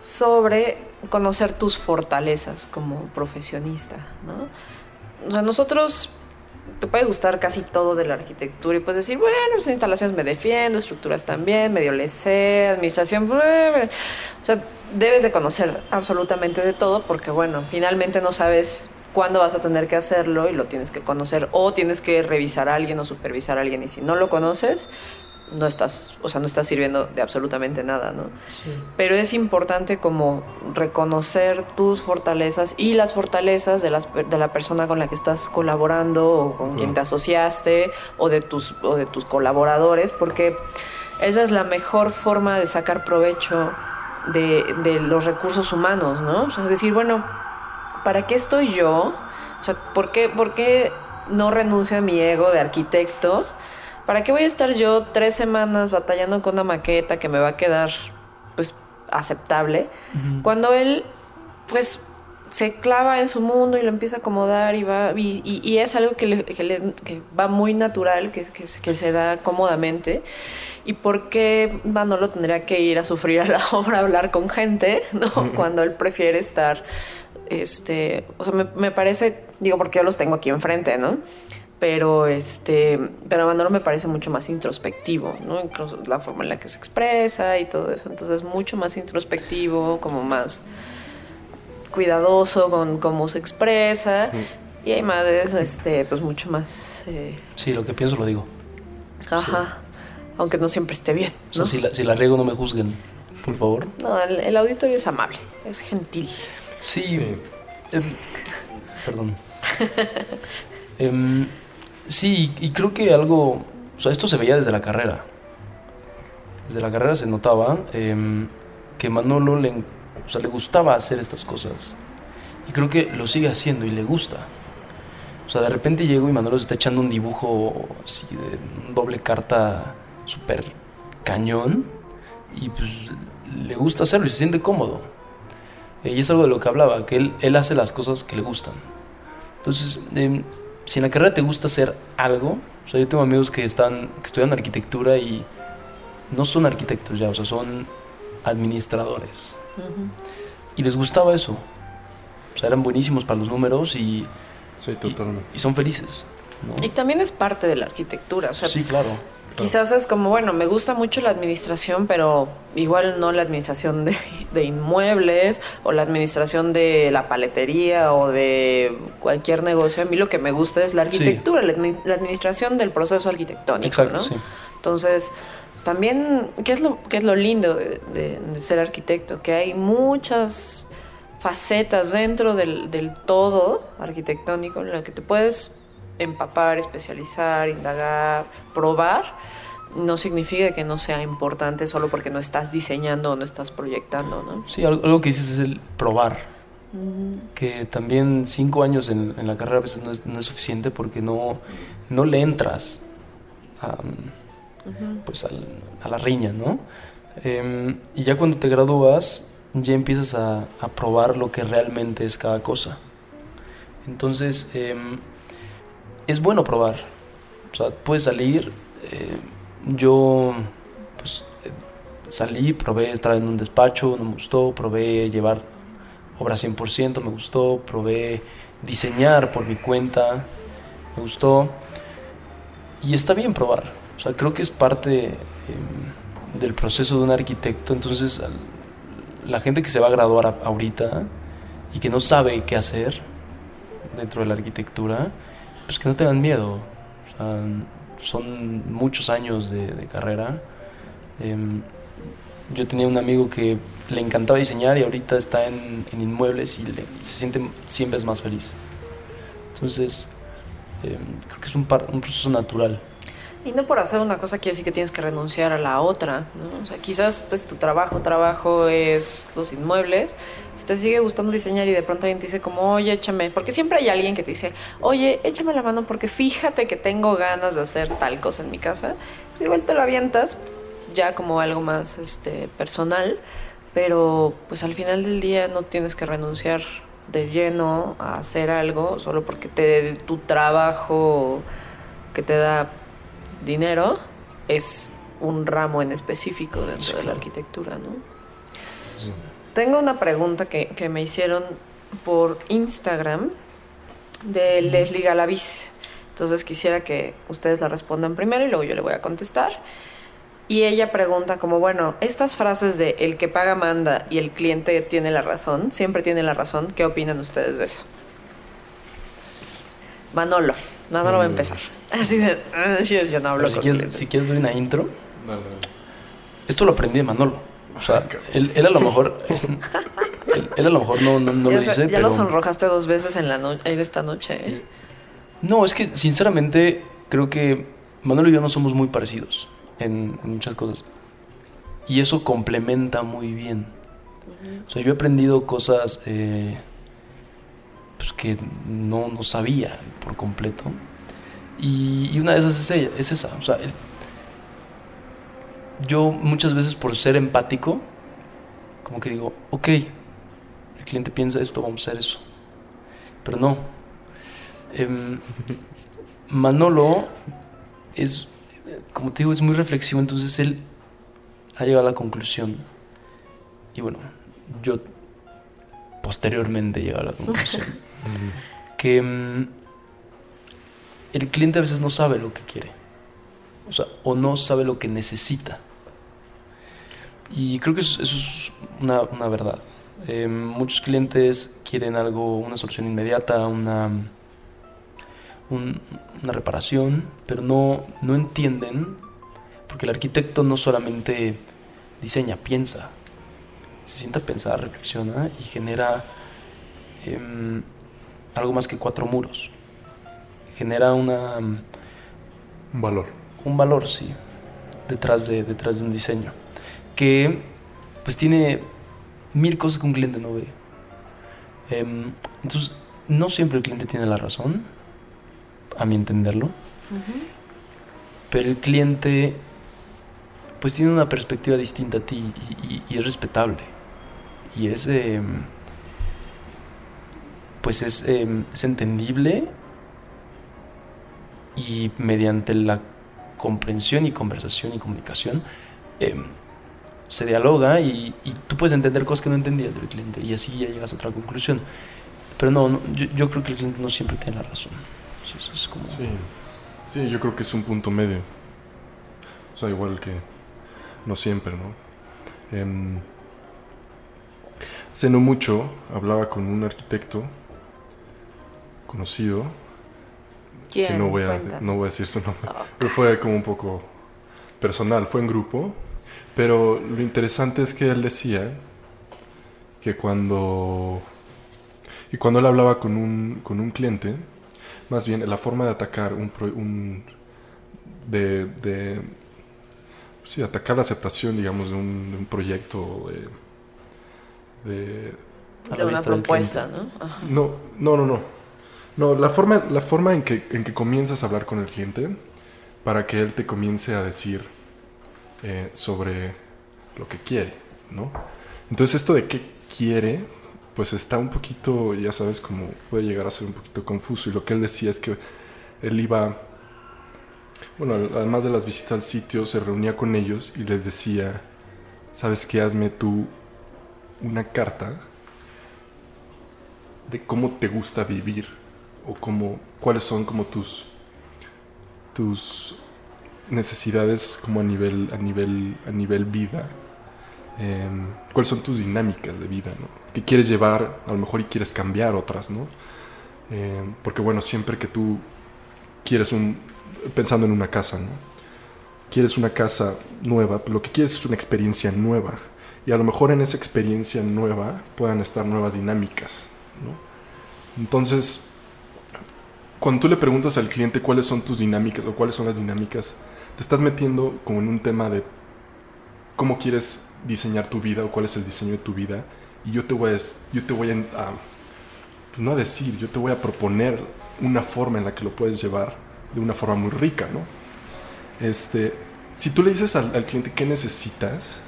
sobre conocer tus fortalezas como profesionista, ¿no? O sea, nosotros te puede gustar casi todo de la arquitectura y puedes decir, bueno, pues instalaciones me defiendo, estructuras también, medio le sé, administración, o sea, debes de conocer absolutamente de todo porque, bueno, finalmente no sabes cuándo vas a tener que hacerlo y lo tienes que conocer o tienes que revisar a alguien o supervisar a alguien y si no lo conoces, no estás, o sea, no estás sirviendo de absolutamente nada, ¿no? Pero es importante como reconocer tus fortalezas y las fortalezas de, las, per- de la persona con la que estás colaborando o con quien te asociaste o de, tus, o de tus colaboradores, porque esa es la mejor forma de sacar provecho de, de los recursos humanos, ¿no? O sea, decir, bueno, ¿para qué estoy yo? O sea, ¿por qué, por qué no renuncio a mi ego de arquitecto? ¿Para qué voy a estar yo tres semanas batallando con una maqueta que me va a quedar, pues, aceptable? Cuando él, pues, se clava en su mundo y lo empieza a acomodar y va, y, y- y es algo que, le- que le- que va muy natural, que, que se da cómodamente. ¿Y por qué Manolo tendría que ir a sufrir a la obra a hablar con gente, ¿no? Cuando él prefiere estar, este, o sea, me, me parece, digo, porque yo los tengo aquí enfrente, ¿no? Pero este, pero Manolo me parece mucho más introspectivo, ¿no? Incluso la forma en la que se expresa y todo eso. Entonces, mucho más introspectivo, como más cuidadoso con cómo se expresa. Y hay madres, este, pues mucho más, eh, Sí, lo que pienso lo digo. ajá, aunque no siempre esté bien, O sea, si, la, si la riego no me juzguen, por favor. No, el, el auditorio es amable, es gentil. Sí. Sí. em, perdón. Em, sí, y creo que algo... O sea, esto se veía desde la carrera. Desde la carrera se notaba em, que Manolo le, o sea, le gustaba hacer estas cosas. Y creo que lo sigue haciendo y le gusta. O sea, de repente llego y Manolo se está echando un dibujo así de doble carta súper cañón. Y pues le gusta hacerlo y se siente cómodo. Eh, Y es algo de lo que hablaba, que él, él hace las cosas que le gustan. Entonces, em, si en la carrera te gusta hacer algo, o sea, yo tengo amigos que están, que estudian arquitectura y no son arquitectos ya, o sea, son administradores. Y les gustaba eso. O sea, eran buenísimos para los números y, Sí, totalmente. y son felices. ¿no? Y también es parte de la arquitectura, o sea, Sí, claro. Quizás es como, bueno, me gusta mucho la administración, pero igual no la administración de, de inmuebles o la administración de la paletería o de cualquier negocio. A mí lo que me gusta es la arquitectura, la, admi- la administración del proceso arquitectónico. Exacto, ¿no? sí. Entonces, también, ¿qué es lo, qué es lo lindo de, de- de ser arquitecto? Que hay muchas facetas dentro del, del todo arquitectónico en lo que te puedes empapar, especializar, indagar, probar. No significa que no sea importante solo porque no estás diseñando o no estás proyectando, ¿no? Sí, algo, que dices es el probar. Que también cinco años en, en la carrera a veces no es, no es suficiente porque no, no le entras a, pues al- a la riña, ¿no? Em, y ya cuando te gradúas, ya empiezas a, a probar lo que realmente es cada cosa. Entonces, em, es bueno probar. O sea, puedes salir. eh, yo, pues, salí, probé estar en un despacho, no me gustó, probé llevar obra 100%, me gustó, probé diseñar por mi cuenta, me gustó. Y está bien probar. O sea, creo que es parte em, del proceso de un arquitecto. Entonces, la gente que se va a graduar ahorita y que no sabe qué hacer dentro de la arquitectura, pues que no tengan miedo. O sea, son muchos años de, carrera. Em, yo tenía un amigo que le encantaba diseñar y ahorita está en, inmuebles y, le- se siente 100 veces más feliz. Entonces, em, creo que es un, par- un proceso natural. Y no por hacer una cosa quiere decir que tienes que renunciar a la otra, ¿no? Quizás pues tu trabajo, trabajo es los inmuebles. Si te sigue gustando diseñar y de pronto alguien te dice como, oye, échame, porque siempre hay alguien que te dice, oye, échame la mano porque fíjate que tengo ganas de hacer tal cosa en mi casa, pues igual te lo avientas ya como algo más este, personal, pero pues al final del día no tienes que renunciar de lleno a hacer algo solo porque te, tu trabajo que te da dinero es un ramo en específico dentro Sí, de la arquitectura, ¿no? Sí. Tengo una pregunta que, que me hicieron por Instagram de Leslie Galaviz. Entonces quisiera que ustedes la respondan primero y luego yo le voy a contestar. Y ella pregunta como, bueno, estas frases de el que paga manda y el cliente tiene la razón, siempre tiene la razón, ¿qué opinan ustedes de eso? Manolo, Manolo va a empezar. Así de, "Ah, yo no hablo Pero si con quieres, clientes". si quieres doy una intro. Dale. Esto lo aprendí de Manolo. O sea, él, él a lo mejor. Él, él a lo mejor no, no, no ya lo dice, ya pero. lo sonrojaste dos veces en la no- esta noche. ¿eh? No, es que sinceramente creo que Manolo y yo no somos muy parecidos en, en muchas cosas. Y eso complementa muy bien. O sea, yo he aprendido cosas eh, pues que no, no sabía por completo. Y, y una de esas es, ella, es esa. O sea, el- yo muchas veces por ser empático, como que digo, ok, el cliente piensa esto, vamos a hacer eso. Pero no. Em, Manolo es, como te digo, es muy reflexivo, entonces él ha llegado a la conclusión. Y bueno, yo posteriormente he llegado a la conclusión. que mm, el cliente a veces no sabe lo que quiere. O sea, o no sabe lo que necesita. Y creo que eso, eso es una, una verdad. Eh, muchos clientes quieren algo, una solución inmediata, una, un- una reparación, pero no, no entienden, porque el arquitecto no solamente diseña, piensa. Se sienta a pensar, reflexiona y genera em, algo más que cuatro muros. Genera una, Un valor. un valor, sí, detrás de, detrás de un diseño. Que pues tiene mil cosas que un cliente no ve. Em, entonces, no siempre el cliente tiene la razón, a mi entenderlo, pero el cliente pues tiene una perspectiva distinta a ti y, y- y es respetable. Y es, em, pues es, em, es entendible y mediante la comprensión y conversación y comunicación se dialoga y, y tú puedes entender cosas que no entendías del cliente y así ya llegas a otra conclusión. Pero no, no, yo, yo creo que el cliente no siempre tiene la razón. Eso, eso es como... Sí. Sí, yo creo que es un punto medio. O sea, igual que no siempre, ¿no? Em, hace no mucho hablaba con un arquitecto conocido, que ¿Quién? no voy, a, no voy a decir su nombre, pero fue como un poco personal, fue en grupo, pero lo interesante es que él decía que cuando, y cuando él hablaba con un, con un cliente, más bien la forma de atacar un, un de, de sí, atacar la aceptación, digamos, de un, de un proyecto de, de- De una propuesta, ¿no? Ajá. no, no, no, no. No, la forma, la forma en, que, en que comienzas a hablar con el cliente para que él te comience a decir eh, sobre lo que quiere, ¿no? Entonces esto de qué quiere, pues está un poquito, ya sabes, como puede llegar a ser un poquito confuso. Y lo que él decía es que él iba, bueno, además de las visitas al sitio, se reunía con ellos y les decía, ¿sabes qué? Hazme tú una carta de cómo te gusta vivir o cómo, cuáles son como tus tus necesidades como a nivel a nivel a nivel vida Em, cuáles son tus dinámicas de vida ¿no? que quieres llevar a lo mejor y quieres cambiar otras no Em, porque bueno siempre que tú quieres un pensando en una casa no quieres una casa nueva lo que quieres es una experiencia nueva y a lo mejor en esa experiencia nueva puedan estar nuevas dinámicas ¿no? entonces cuando tú le preguntas al cliente cuáles son tus dinámicas o cuáles son las dinámicas te estás metiendo como en un tema de cómo quieres diseñar tu vida o cuál es el diseño de tu vida y yo te voy a, yo te voy a, pues no a decir, yo te voy a proponer una forma en la que lo puedes llevar de una forma muy rica, ¿no? Este, si tú le dices al, al cliente qué necesitas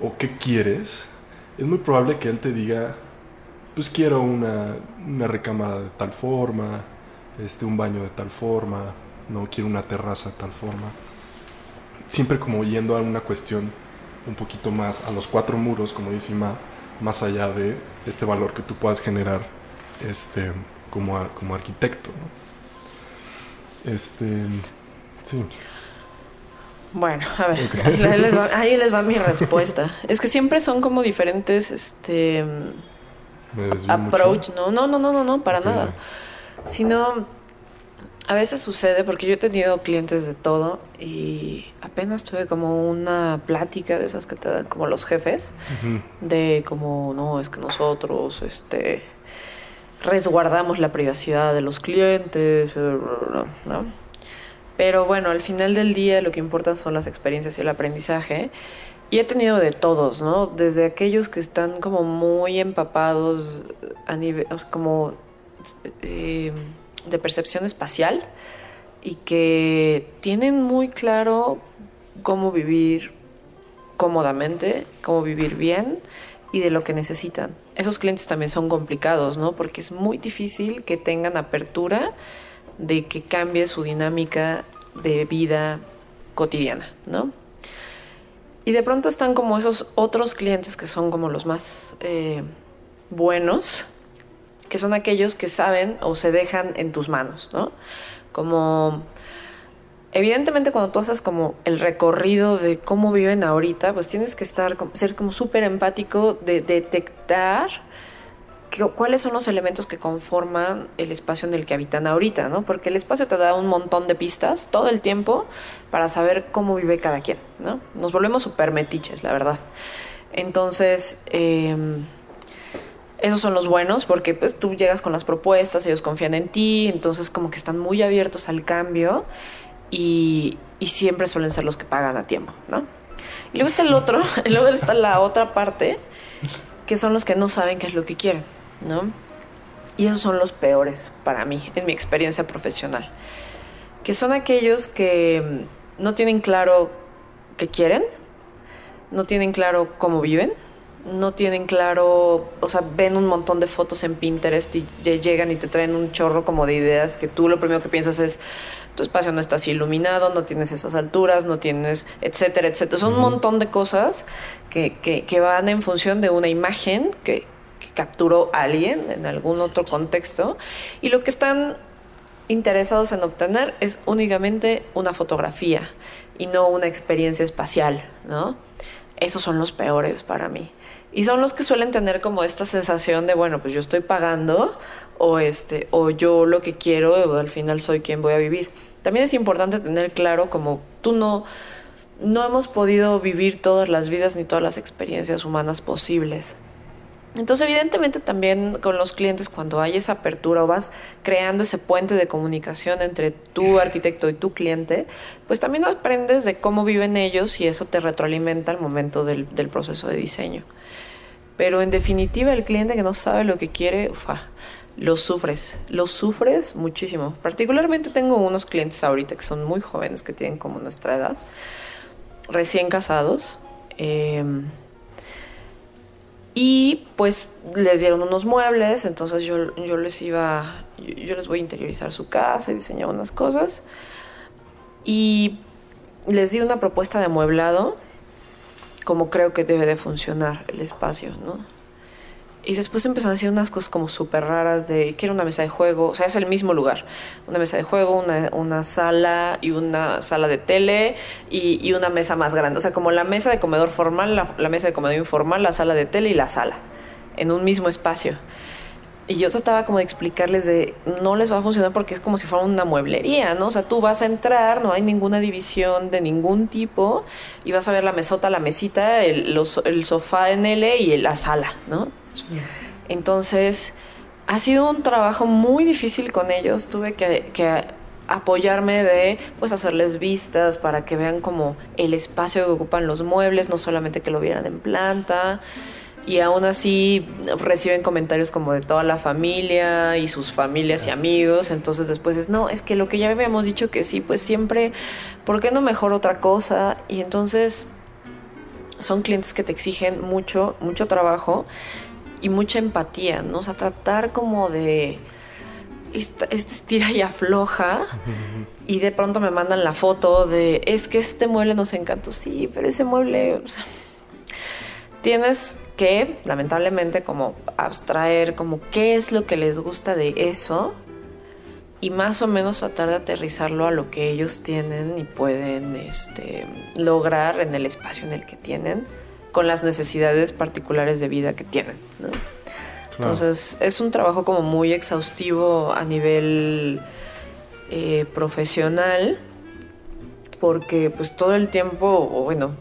o qué quieres, es muy probable que él te diga, pues quiero una, una recámara de tal forma, este, un baño de tal forma, no quiero una terraza de tal forma. Siempre como yendo a una cuestión un poquito más a los cuatro muros, como dice Ima, más allá de este valor que tú puedas generar este, como, como arquitecto. ¿no? Este, sí. Bueno, a ver, ahí, les va, ahí, les va, mi respuesta. Es que siempre son como diferentes este approach, no, no, no, no, no, no, para okay. nada. Sino a veces sucede porque yo he tenido clientes de todo y apenas tuve como una plática de esas que te dan como los jefes uh -huh. de como no, es que nosotros este resguardamos la privacidad de los clientes, ¿no? Pero bueno, al final del día lo que importa son las experiencias y el aprendizaje. Y he tenido de todos, ¿no? Desde aquellos que están como muy empapados a nivel, como eh, de percepción espacial y que tienen muy claro cómo vivir cómodamente, cómo vivir bien y de lo que necesitan. Esos clientes también son complicados, ¿no? Porque es muy difícil que tengan apertura de que cambie su dinámica de vida cotidiana, ¿no? Y de pronto están como esos otros clientes que son como los más eh, buenos, que son aquellos que saben o se dejan en tus manos, ¿no? Como, evidentemente cuando tú haces como el recorrido de cómo viven ahorita, pues tienes que estar, ser como súper empático de detectar cuáles son los elementos que conforman el espacio en el que habitan ahorita, ¿no? Porque el espacio te da un montón de pistas todo el tiempo para saber cómo vive cada quien, ¿no? Nos volvemos súper metiches, la verdad. Entonces, eh, esos son los buenos porque pues tú llegas con las propuestas, ellos confían en ti, entonces como que están muy abiertos al cambio y, y siempre suelen ser los que pagan a tiempo, ¿no? Y luego está el otro, y luego está la otra parte, que son los que no saben qué es lo que quieren, ¿no? Y esos son los peores para mí, en mi experiencia profesional. Que son aquellos que no tienen claro qué quieren, no tienen claro cómo viven, no tienen claro, o sea, ven un montón de fotos en Pinterest y llegan y te traen un chorro como de ideas que tú lo primero que piensas es tu espacio no está así iluminado, no tienes esas alturas, no tienes, etcétera, etcétera. Son un montón de cosas que, que, que van en función de una imagen que, que capturó alguien en algún otro contexto y lo que están interesados en obtener es únicamente una fotografía y no una experiencia espacial, ¿no? Esos son los peores para mí. Y son los que suelen tener como esta sensación de, bueno, pues yo estoy pagando o este o yo lo que quiero al final soy quien voy a vivir. También es importante tener claro como tú no no hemos podido vivir todas las vidas ni todas las experiencias humanas posibles. Entonces, evidentemente también con los clientes cuando hay esa apertura o vas creando ese puente de comunicación entre tu arquitecto y tu cliente, pues también aprendes de cómo viven ellos y eso te retroalimenta al momento del, del proceso de diseño. Pero en definitiva, el cliente que no sabe lo que quiere, ufa, lo sufres, lo sufres muchísimo. Particularmente tengo unos clientes ahorita que son muy jóvenes, que tienen como nuestra edad, recién casados. Eh, y pues les dieron unos muebles, entonces yo, yo les iba, yo, les voy a interiorizar su casa y diseñar unas cosas. Y les di una propuesta de amueblado como creo que debe de funcionar el espacio, ¿no? Y después empezaron a decir unas cosas como súper raras de quiero una mesa de juego, o sea, es el mismo lugar, una mesa de juego, una, una sala y una sala de tele y, y, una mesa más grande, o sea, como la mesa de comedor formal, la, la mesa de comedor informal, la sala de tele y la sala, en un mismo espacio. Y yo trataba como de explicarles de no les va a funcionar porque es como si fuera una mueblería, ¿no? O sea, tú vas a entrar, no hay ninguna división de ningún tipo y vas a ver la mesota, la mesita, el, los, el sofá en L y la sala, ¿no? Entonces, ha sido un trabajo muy difícil con ellos. Tuve que, que apoyarme de pues hacerles vistas para que vean como el espacio que ocupan los muebles, no solamente que lo vieran en planta. Y aún así reciben comentarios como de toda la familia y sus familias y amigos. Entonces después es, no, es que lo que ya habíamos dicho que sí, pues siempre, ¿por qué no mejor otra cosa? Y entonces son clientes que te exigen mucho, mucho trabajo y mucha empatía, ¿no? O sea, tratar como de esta, esta estira y afloja y de pronto me mandan la foto de es que este mueble nos encantó, sí, pero ese mueble, o sea, tienes que lamentablemente como abstraer como qué es lo que les gusta de eso y más o menos tratar de aterrizarlo a lo que ellos tienen y pueden este, lograr en el espacio en el que tienen con las necesidades particulares de vida que tienen. ¿no? Entonces es un trabajo como muy exhaustivo a nivel eh, profesional porque pues todo el tiempo, bueno,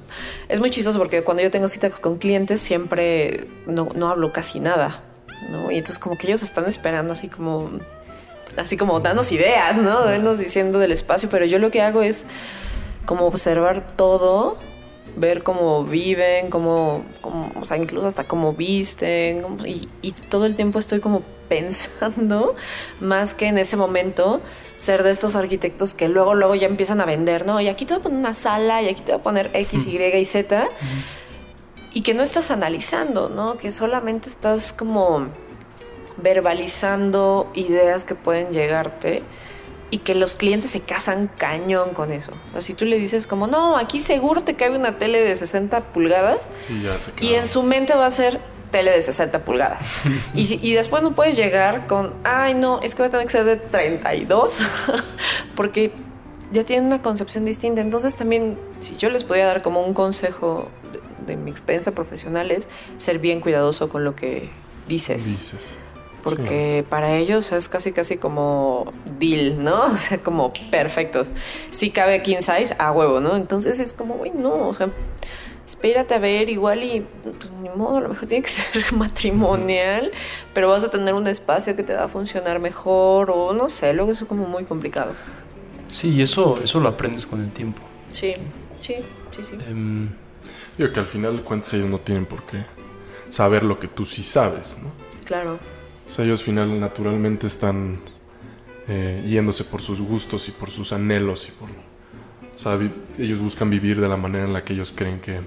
es muy chistoso porque cuando yo tengo citas con clientes siempre no, no hablo casi nada, ¿no? Y entonces como que ellos están esperando así como, así como danos ideas, ¿no? Vennos diciendo del espacio, pero yo lo que hago es como observar todo ver cómo viven, cómo, cómo, o sea, incluso hasta cómo visten, y, y, todo el tiempo estoy como pensando más que en ese momento ser de estos arquitectos que luego, luego ya empiezan a vender, ¿no? Y aquí te voy a poner una sala, y aquí te voy a poner X, Y y Z, y que no estás analizando, ¿no? Que solamente estás como verbalizando ideas que pueden llegarte y que los clientes se casan cañón con eso. O si tú le dices como, no, aquí seguro te cabe una tele de 60 pulgadas. Sí, ya sé, Y en su mente va a ser tele de 60 pulgadas. y, si, y después no puedes llegar con, ay, no, es que va a tener que ser de 32, porque ya tienen una concepción distinta. Entonces también, si yo les podía dar como un consejo de, de mi experiencia profesional es ser bien cuidadoso con lo que dices. Dices. Porque sí. para ellos es casi casi como deal, ¿no? O sea, como perfectos. Si cabe king size, a huevo, ¿no? Entonces es como, uy, no, o sea, espérate a ver, igual y pues ni modo, a lo mejor tiene que ser matrimonial, pero vas a tener un espacio que te va a funcionar mejor o no sé, luego eso es como muy complicado. Sí, y eso, eso lo aprendes con el tiempo. Sí, sí, sí, sí. Um, Digo que al final de cuentas ellos no tienen por qué saber lo que tú sí sabes, ¿no? Claro. O sea, ellos al final naturalmente están eh, yéndose por sus gustos y por sus anhelos y por... O sea, ellos buscan vivir de la manera en la que ellos creen que...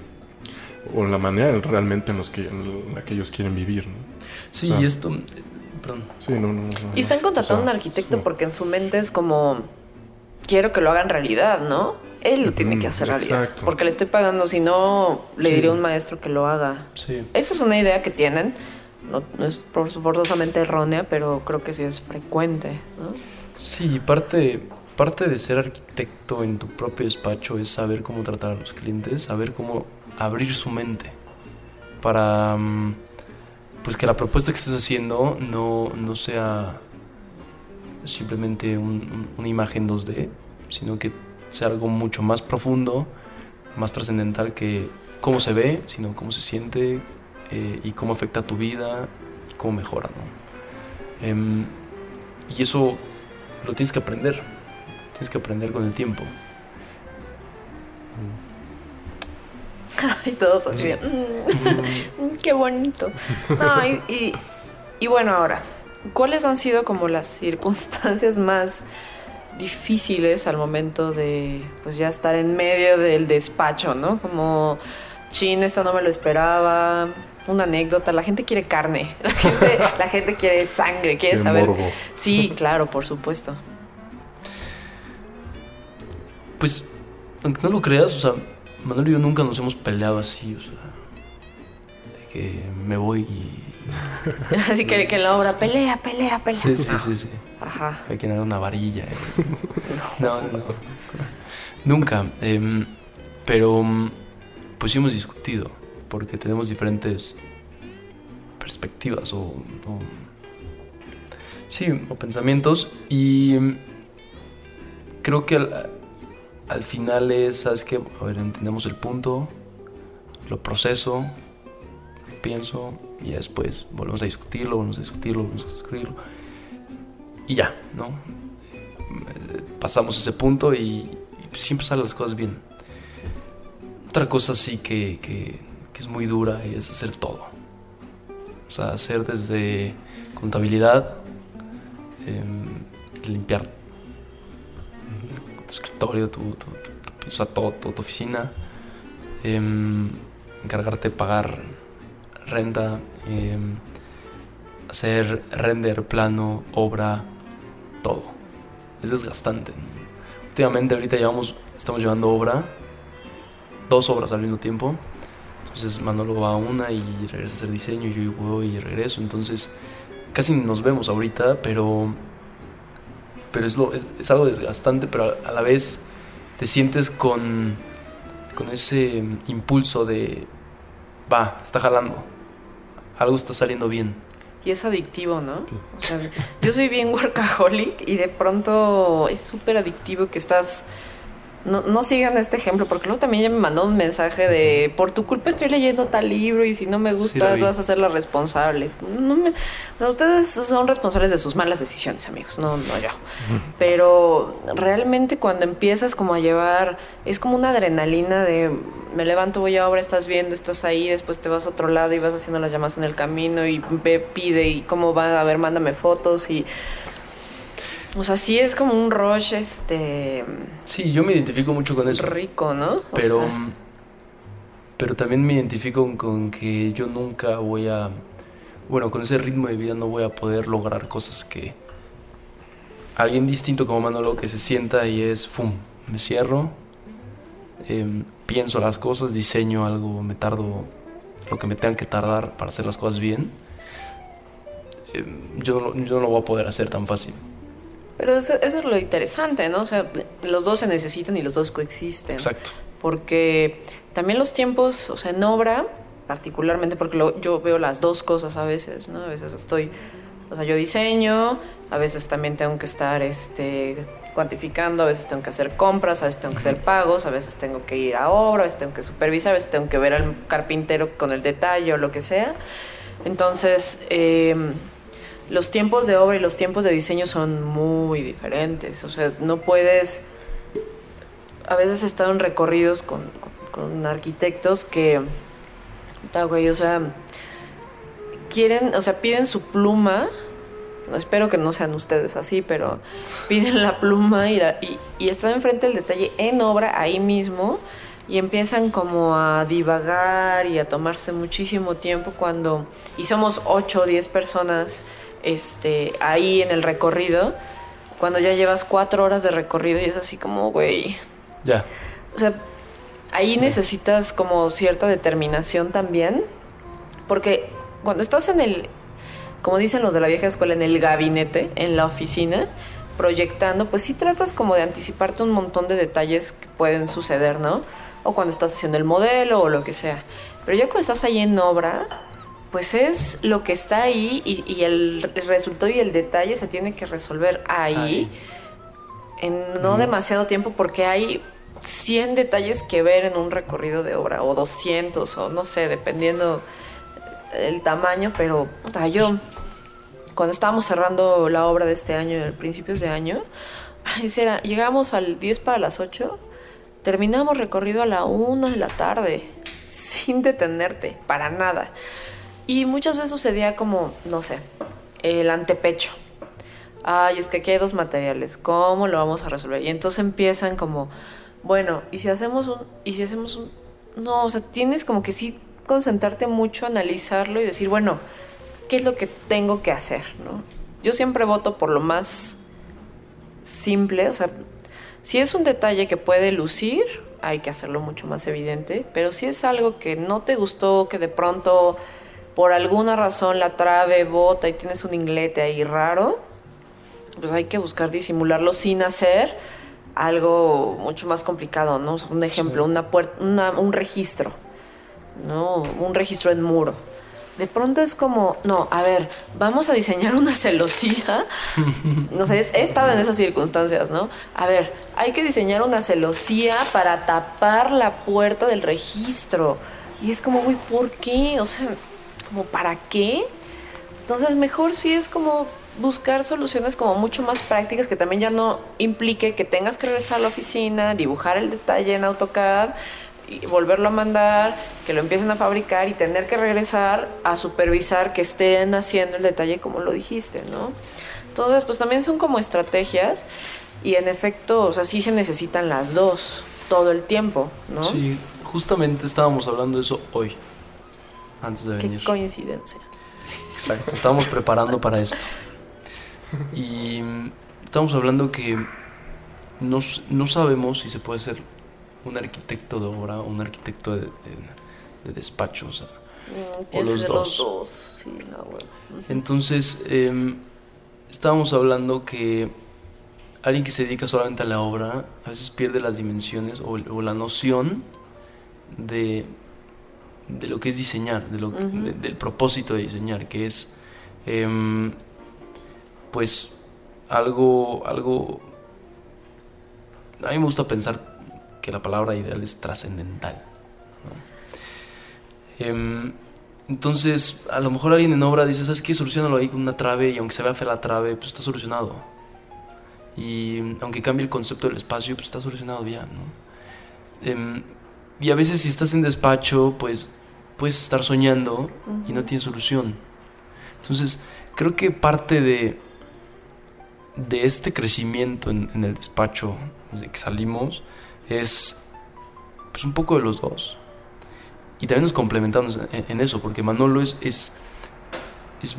O en la manera realmente en, los que, en la que ellos quieren vivir, ¿no? Sí, o sea, y esto... Perdón. Sí, no, no, no, Y están contratando o sea, a un arquitecto sí. porque en su mente es como... Quiero que lo hagan realidad, ¿no? Él lo tiene que hacer realidad. Exacto. Porque le estoy pagando, si no, le Sí. diré a un maestro que lo haga. Sí. Esa es una idea que tienen. No, no es forzosamente errónea, pero creo que sí es frecuente. ¿no? Sí, parte, parte de ser arquitecto en tu propio despacho es saber cómo tratar a los clientes, saber cómo abrir su mente para mm, pues que la propuesta que estés haciendo no, no sea simplemente un- una imagen 2D, sino que sea algo mucho más profundo, más trascendental que cómo se ve, sino cómo se siente eh, y cómo afecta tu vida y cómo mejora, ¿no? Em, y eso lo tienes que aprender. Tienes que aprender con el tiempo. Y todos así "Mm, mm, qué bonito. No, y, y- y bueno, ahora, ¿cuáles han sido como las circunstancias más difíciles al momento de pues ya estar en medio del despacho, ¿no? Como, chin, esto no me lo esperaba. Una anécdota, la gente quiere carne, la gente, la gente quiere sangre, quiere saber. morbo. Sí, claro, por supuesto. Pues, aunque no lo creas, o sea, Manuel y yo nunca nos hemos peleado así, o sea, de que me voy y... Así que, que en la obra, pelea, pelea, pelea. Sí, sí, sí, sí. Ajá. Hay que dar una varilla. eh. No, no, no. Nunca. em, pero, pues sí hemos discutido, porque tenemos diferentes perspectivas o, sí, o pensamientos y creo que al, al final es, ¿sabes qué? A ver, entendemos el punto, lo proceso, lo pienso y ya después volvemos a discutirlo, volvemos a discutirlo, volvemos a discutirlo y ya, ¿no? pasamos ese punto y, siempre salen las cosas bien. Otra cosa sí que, es muy dura es hacer todo. O sea, hacer desde contabilidad, em, limpiar tu escritorio, tu, tu, tu oficina, em, encargarte de pagar renta, em, hacer render, plano, obra, todo. Es desgastante. Últimamente ahorita llevamos, estamos llevando obra, dos obras al mismo tiempo. Entonces Manolo va a una y regresa a hacer diseño, y yo voy y regreso. Entonces casi nos vemos ahorita, pero, pero es, lo, es, es algo desgastante, pero a, a la vez te sientes con, con ese impulso de, va, está jalando, algo está saliendo bien. Y es adictivo, ¿no? O sea, yo soy bien workaholic y de pronto es súper adictivo que estás... No, no sigan este ejemplo, porque luego también ya me mandó un mensaje de por tu culpa estoy leyendo tal libro y si no me gusta vas a ser la responsable. No me, o sea, ustedes son responsables de sus malas decisiones, amigos, no, no yo. Pero realmente cuando empiezas como a llevar, es como una adrenalina de me levanto, voy a obra, estás viendo, estás ahí, después te vas a otro lado y vas haciendo las llamadas en el camino y ve, pide y cómo va, a ver, mándame fotos y... O sea, sí es como un rush, este, Sí, yo me identifico mucho con eso. rico, ¿no? O pero, sea, pero también me identifico con, con que yo nunca voy a, bueno, con ese ritmo de vida no voy a poder lograr cosas que alguien distinto como Manolo que se sienta y es, ¡fum!, me cierro, em, pienso las cosas, diseño algo, me tardo lo que me tengan que tardar para hacer las cosas bien. Em, yo, yo no lo voy a poder hacer tan fácil. Pero eso, eso es lo interesante, ¿no? O sea, los dos se necesitan y los dos coexisten. Exacto. porque también los tiempos, o sea, en obra, particularmente porque lo- yo veo las dos cosas a veces, ¿no? A veces estoy, o sea, yo diseño, a veces también tengo que estar, este, cuantificando, a veces tengo que hacer compras, a veces tengo que hacer pagos, a veces tengo que ir a obra, a veces tengo que supervisar, a veces tengo que ver al carpintero con el detalle o lo que sea. Entonces, eh, los tiempos de obra y los tiempos de diseño son muy diferentes. O sea, no puedes. A veces he estado en recorridos con, arquitectos que. güey, o sea. Quieren, o sea, piden su pluma. Espero que no sean ustedes así, pero piden la pluma y, y, y están enfrente del detalle en obra ahí mismo y empiezan como a divagar y a tomarse muchísimo tiempo cuando y somos 8 o 10 personas este ahí en el recorrido cuando ya llevas cuatro horas de recorrido y es así como güey. Ya. o sea ahí necesitas como cierta determinación también porque cuando estás en el como dicen los de la vieja escuela en el gabinete en la oficina proyectando pues sí tratas como de anticiparte un montón de detalles que pueden suceder no o cuando estás haciendo el modelo o lo que sea. Pero ya cuando estás ahí en obra pues es lo que está ahí y, y el resultado y el detalle se tiene que resolver ahí, Ahí. en no demasiado tiempo porque hay 100 detalles que ver en un recorrido de obra o 200 o no sé, dependiendo el tamaño, pero puta, yo cuando estábamos cerrando la obra de este año, a principios de año, llegamos al 10 para las 8, terminamos recorrido a la 1 de la tarde, sin detenerte, para nada. Y muchas veces sucedía como, no sé, el antepecho. Ay, es que aquí hay dos materiales, ¿cómo lo vamos a resolver? Y entonces empiezan como, bueno, ¿y si hacemos un, y si hacemos un, no, o sea, tienes como que sí concentrarte mucho, analizarlo y decir, bueno, ¿qué es lo que tengo que hacer? ¿no? Yo siempre voto por lo más simple, o sea, si es un detalle que puede lucir, hay que hacerlo mucho más evidente, pero si es algo que no te gustó, que de pronto por alguna razón la trave bota y tienes un inglete ahí raro, pues hay que buscar disimularlo sin hacer algo mucho más complicado, ¿no? Un ejemplo, una puer- una- un registro, ¿no? Un registro en muro. De pronto es como, no, a ver, vamos a diseñar una celosía. No sé, he estado en esas circunstancias, ¿no? A ver, hay que diseñar una celosía para tapar la puerta del registro. Y es como, güey, ¿por qué? O sea, como, ¿para qué? Entonces, mejor sí es como buscar soluciones como mucho más prácticas que también ya no implique que tengas que regresar a la oficina, dibujar el detalle en AutoCAD y volverlo a mandar, que lo empiecen a fabricar y tener que regresar a supervisar que estén haciendo el detalle como lo dijiste, ¿no? Entonces, pues también son como estrategias y en efecto, o sea, sí se necesitan las dos todo el tiempo, ¿no? Sí, justamente estábamos hablando de eso hoy, antes de Qué venir. coincidencia. Exacto, estábamos preparando para esto. Y estábamos hablando que no, no sabemos si se puede ser un arquitecto de obra o un arquitecto de, de- de despacho. o sea. Mm, los de dos. los dos, sí, la huevo. Entonces, em, estábamos hablando que alguien que se dedica solamente a la obra a veces pierde las dimensiones o, o la noción de, de lo que es diseñar, de lo que- Ujú. de- del propósito de diseñar, que es em, pues algo, algo... A mí me gusta pensar que la palabra ideal es trascendental. ¿no? Em, entonces, a lo mejor alguien en obra dice, ¿sabes qué? Solucionalo ahí con una trave y aunque se vea fea la trave, pues está solucionado. Y aunque cambie el concepto del espacio, pues está solucionado ya, ¿no? Em, y a veces si estás en despacho, pues puedes estar soñando y no tienes solución. Entonces, creo que parte de, de este crecimiento en, en el despacho, desde que salimos, es pues un poco de los dos. Y también nos complementamos en, en eso, porque Manolo es, es, es,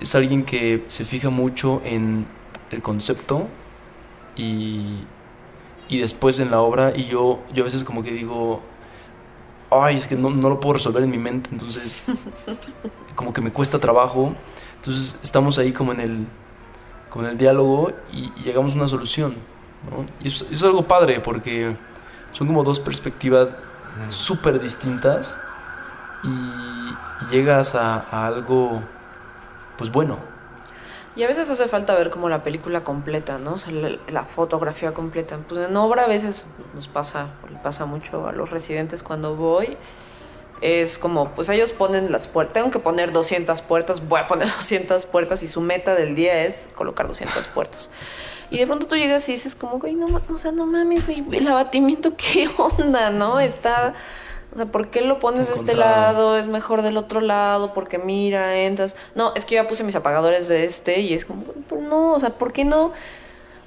es alguien que se fija mucho en el concepto y, y después en la obra. Y yo, yo a veces como que digo, ay, es que no, no lo puedo resolver en mi mente, entonces como que me cuesta trabajo. Entonces estamos ahí como en el, como en el diálogo y, y llegamos a una solución. ¿no? Y es, es algo padre porque son como dos perspectivas súper distintas y, y llegas a, a algo pues bueno. Y a veces hace falta ver como la película completa, ¿no? O sea, la, fotografía completa. Pues en obra a veces nos pasa, o pasa mucho a los residentes cuando voy. Es como, pues ellos ponen las puertas, tengo que poner 200 puertas, voy a poner 200 puertas y su meta del día es colocar 200 puertas. Y de pronto tú llegas y dices como, güey, no, o sea, no mames, el abatimiento, ¿qué onda, no? Está, o sea, ¿por qué lo pones de este lado? Es mejor del otro lado, porque mira, entras. No, es que yo ya puse mis apagadores de este y es como, "Pues no, o sea, ¿por qué no?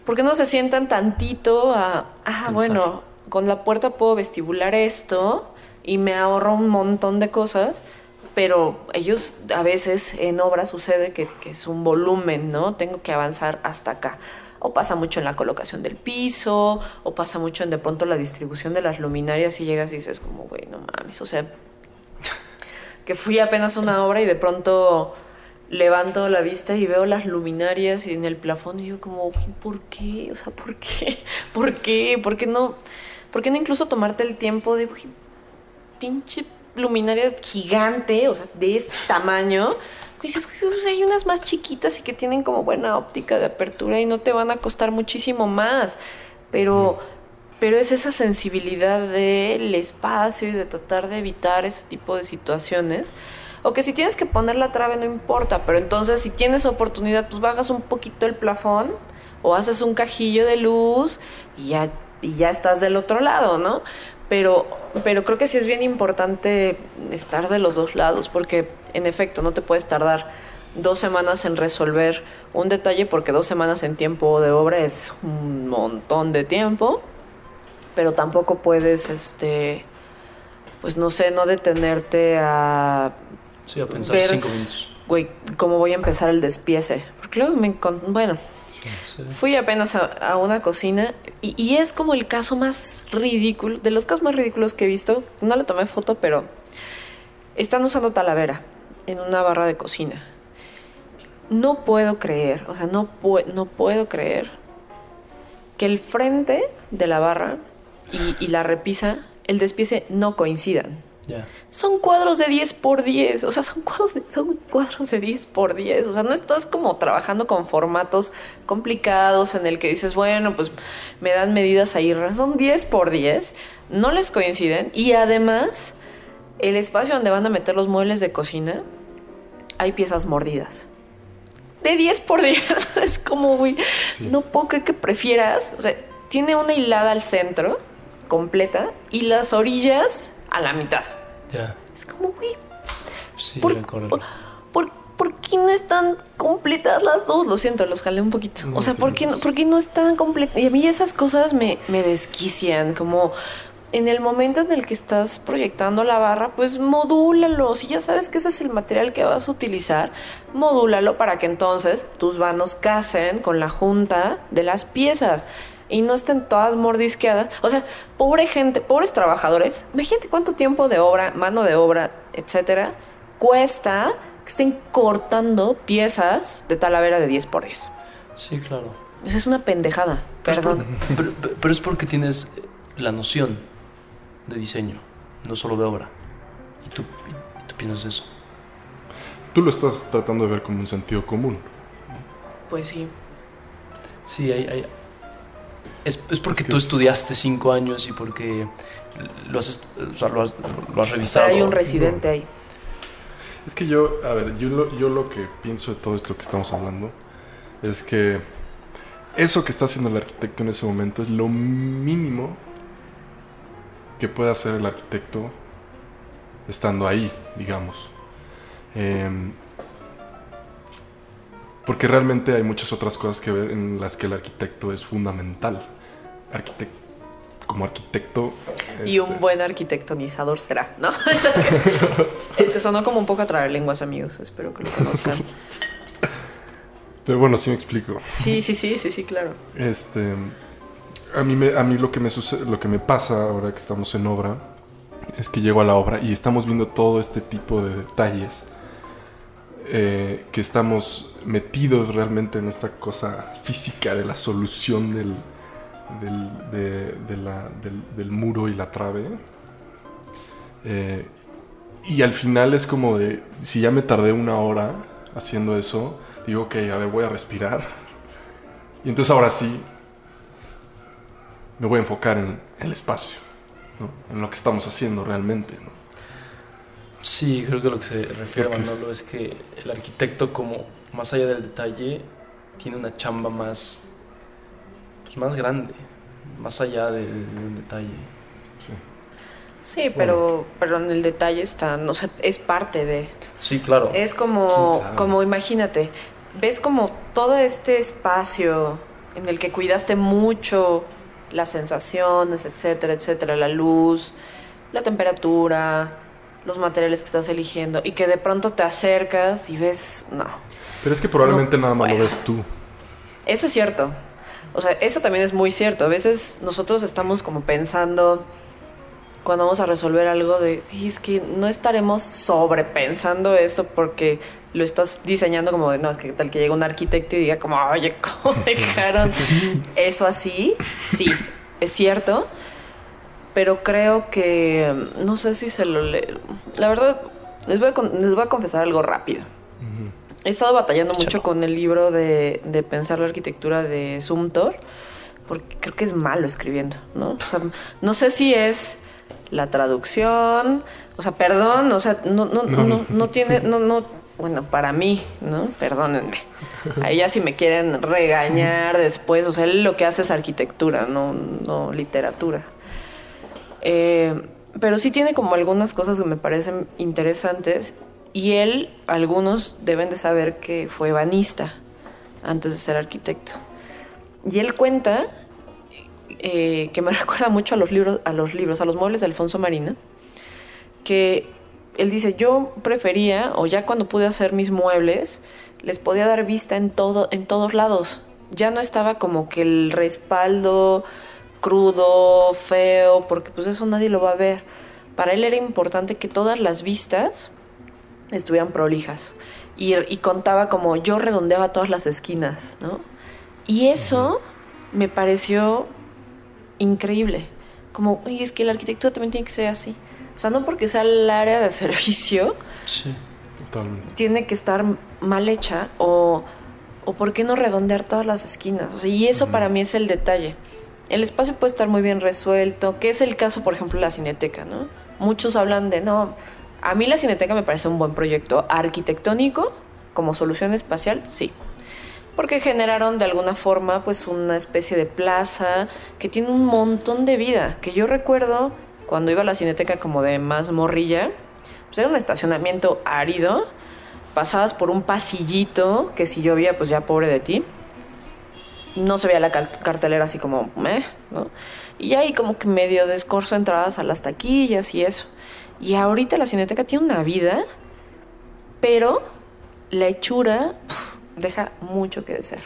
¿Por qué no se sientan tantito a, ah, Pensar. bueno, con la puerta puedo vestibular esto y me ahorro un montón de cosas? Pero ellos a veces en obra sucede que, que es un volumen, ¿no? Tengo que avanzar hasta acá. O pasa mucho en la colocación del piso, o pasa mucho en de pronto la distribución de las luminarias y llegas y dices como, güey, no mames, o sea, que fui apenas una obra y de pronto levanto la vista y veo las luminarias y en el plafón y digo como, "Uy, ¿por qué? O sea, ¿por qué? ¿Por qué? ¿Por qué no? ¿Por qué no incluso tomarte el tiempo de, "Uy, pinche luminaria gigante, o sea, de este tamaño? Dices, "Uy, pues hay unas más chiquitas y que tienen como buena óptica de apertura y no te van a costar muchísimo más. Pero, pero es esa sensibilidad del espacio y de tratar de evitar ese tipo de situaciones. O que si tienes que poner la trave no importa, pero entonces si tienes oportunidad, pues bajas un poquito el plafón o haces un cajillo de luz y ya, y ya estás del otro lado, ¿no? Pero, pero creo que sí es bien importante estar de los dos lados, porque en efecto no te puedes tardar dos semanas en resolver un detalle, porque dos semanas en tiempo de obra es un montón de tiempo, pero tampoco puedes, este, pues no sé, no detenerte a Sí, a pensar Ver- cinco minutos. güey, ¿cómo voy a empezar el despiece? Porque luego me bueno, Sí. fui apenas a, a una cocina y, y es como el caso más ridículo, de los casos más ridículos que he visto. No le tomé foto, pero están usando talavera en una barra de cocina. No puedo creer, o sea, no, pue- no puedo creer que el frente de la barra y, y la repisa, el despiece no coincidan. Son cuadros de 10 por 10, o sea, son cuadros de, son cuadros de 10 por 10, o sea, no estás como trabajando con formatos complicados en el que dices, bueno, pues me dan medidas ahí, son 10 por 10, no les coinciden y además el espacio donde van a meter los muebles de cocina hay piezas mordidas. de 10 por 10. es como, güey, Sí. no puedo creer que prefieras. O sea, tiene una hilada al centro, completa, y las orillas a la mitad. Ya. Es como, güey, Sí, ¿por, por, por- por qué no están completas las dos? Lo siento, los jalé un poquito. No, o sea, ¿por qué, no, por qué no están completas? Y a mí esas cosas me, me desquician, como en el momento en el que estás proyectando la barra, pues modúlalo. Si ya sabes que ese es el material que vas a utilizar, modúlalo para que entonces tus vanos casen con la junta de las piezas y no estén todas mordisqueadas. O sea, pobre gente, pobres trabajadores, imagínate cuánto tiempo de obra, mano de obra, etcétera, cuesta que estén cortando piezas de talavera de 10 por 10. Sí, claro. Esa es una pendejada, perdón. Pero, pero- pero es porque tienes la noción de diseño, no solo de obra. Y tú, y tú piensas eso. Tú lo estás tratando de ver como un sentido común. Pues sí. Sí, hay, hay- es, es porque Es que tú es- estudiaste cinco años y porque lo has, est- o sea, lo has, lo has revisado. Pero hay un residente ahí. Es que yo, a ver, yo lo, yo lo que pienso de todo esto que estamos hablando es que eso que está haciendo el arquitecto en ese momento es lo mínimo que puede hacer el arquitecto estando ahí, digamos. Em, porque realmente hay muchas otras cosas que ver en las que el arquitecto es fundamental. Arquitec- como arquitecto. Y un este, buen arquitectonizador será, ¿no? este sonó como un poco a lenguas, amigos. Espero que lo conozcan. Pero bueno, sí me explico. Sí, sí, sí, sí, sí, claro. Este, a mí, me, a mí lo que me sucede, lo que me pasa ahora que estamos en obra es que llego a la obra y estamos viendo todo este tipo de detalles eh, que estamos metidos realmente en esta cosa física de la solución del, del, del muro y la trave. Eh, y al final es como de, si ya me tardé una hora haciendo eso, digo, ok, a ver, voy a respirar. Y entonces ahora sí me voy a enfocar en, en el espacio, ¿no? en lo que estamos haciendo realmente. ¿no? Sí, creo que lo que se refiere Porque- Manolo es que el arquitecto, como más allá del detalle, tiene una chamba más, pues más grande, más allá de, de un detalle. Sí, pero, pero en el detalle está, no sé, es parte de. Sí, claro. Es ¿Quién como, como imagínate, ves como todo este espacio en el que cuidaste mucho las sensaciones, etcétera, etcétera, la luz, la temperatura, los materiales que estás eligiendo y que de pronto te acercas y ves, no, Pero es que probablemente nada más lo ves tú. eso es cierto. O sea, eso también es muy cierto. A veces nosotros estamos como pensando cuando vamos a resolver algo de, "Y es que no estaremos sobrepensando esto porque lo estás diseñando como de, no, es que tal que llega un arquitecto y diga como, oye, ¿cómo dejaron eso así? Sí, es cierto. Pero creo que, no sé si se lo le... La verdad, les voy a, les voy a confesar algo rápido. He estado batallando mucho con el libro de, de Pensar la Arquitectura de Sumter, porque creo que es malo escribiendo, ¿no? O sea, no sé si es la traducción, o sea, perdón, o sea, no, no, no, no, no tiene, no, no, bueno, para mí, ¿no? Perdónenme. Ahí ya si me quieren regañar después, o sea, él lo que hace es arquitectura, no, no literatura. Eh, pero sí tiene como algunas cosas que me parecen interesantes y él, algunos deben de saber que fue banista antes de ser arquitecto. Y él cuenta eh, que me recuerda mucho a los libros, a los libros, a los muebles de Alfonso Marina, que él dice, yo prefería, o ya cuando pude hacer mis muebles, les podía dar vista en todo, en todos lados. Ya no estaba como que el respaldo crudo, feo, porque pues eso nadie lo va a ver. Para él era importante que todas las vistas estuvieran prolijas. Y, y contaba como yo redondeaba todas las esquinas, ¿no? Y eso me pareció increíble. Como, oye, es que la arquitectura también tiene que ser así. O sea, no porque sea el área de servicio, Sí. Totalmente. tiene que estar mal hecha o, o por qué no redondear todas las esquinas. O sea, y eso para mí es el detalle. El espacio puede estar muy bien resuelto, que es el caso, por ejemplo, de la cineteca, ¿no? Muchos hablan de, no, a mí la cineteca me parece un buen proyecto arquitectónico como solución espacial, sí. porque generaron de alguna forma pues una especie de plaza que tiene un montón de vida, que yo recuerdo cuando iba a la cineteca como de más morrilla, pues era un estacionamiento árido, pasabas por un pasillito que si llovía pues ya pobre de ti, no se veía la cartelera así como, meh, ¿no? Y ahí como que medio de escorzo entrabas a las taquillas y eso. Y ahorita la cineteca tiene una vida, pero la hechura deja mucho que desear.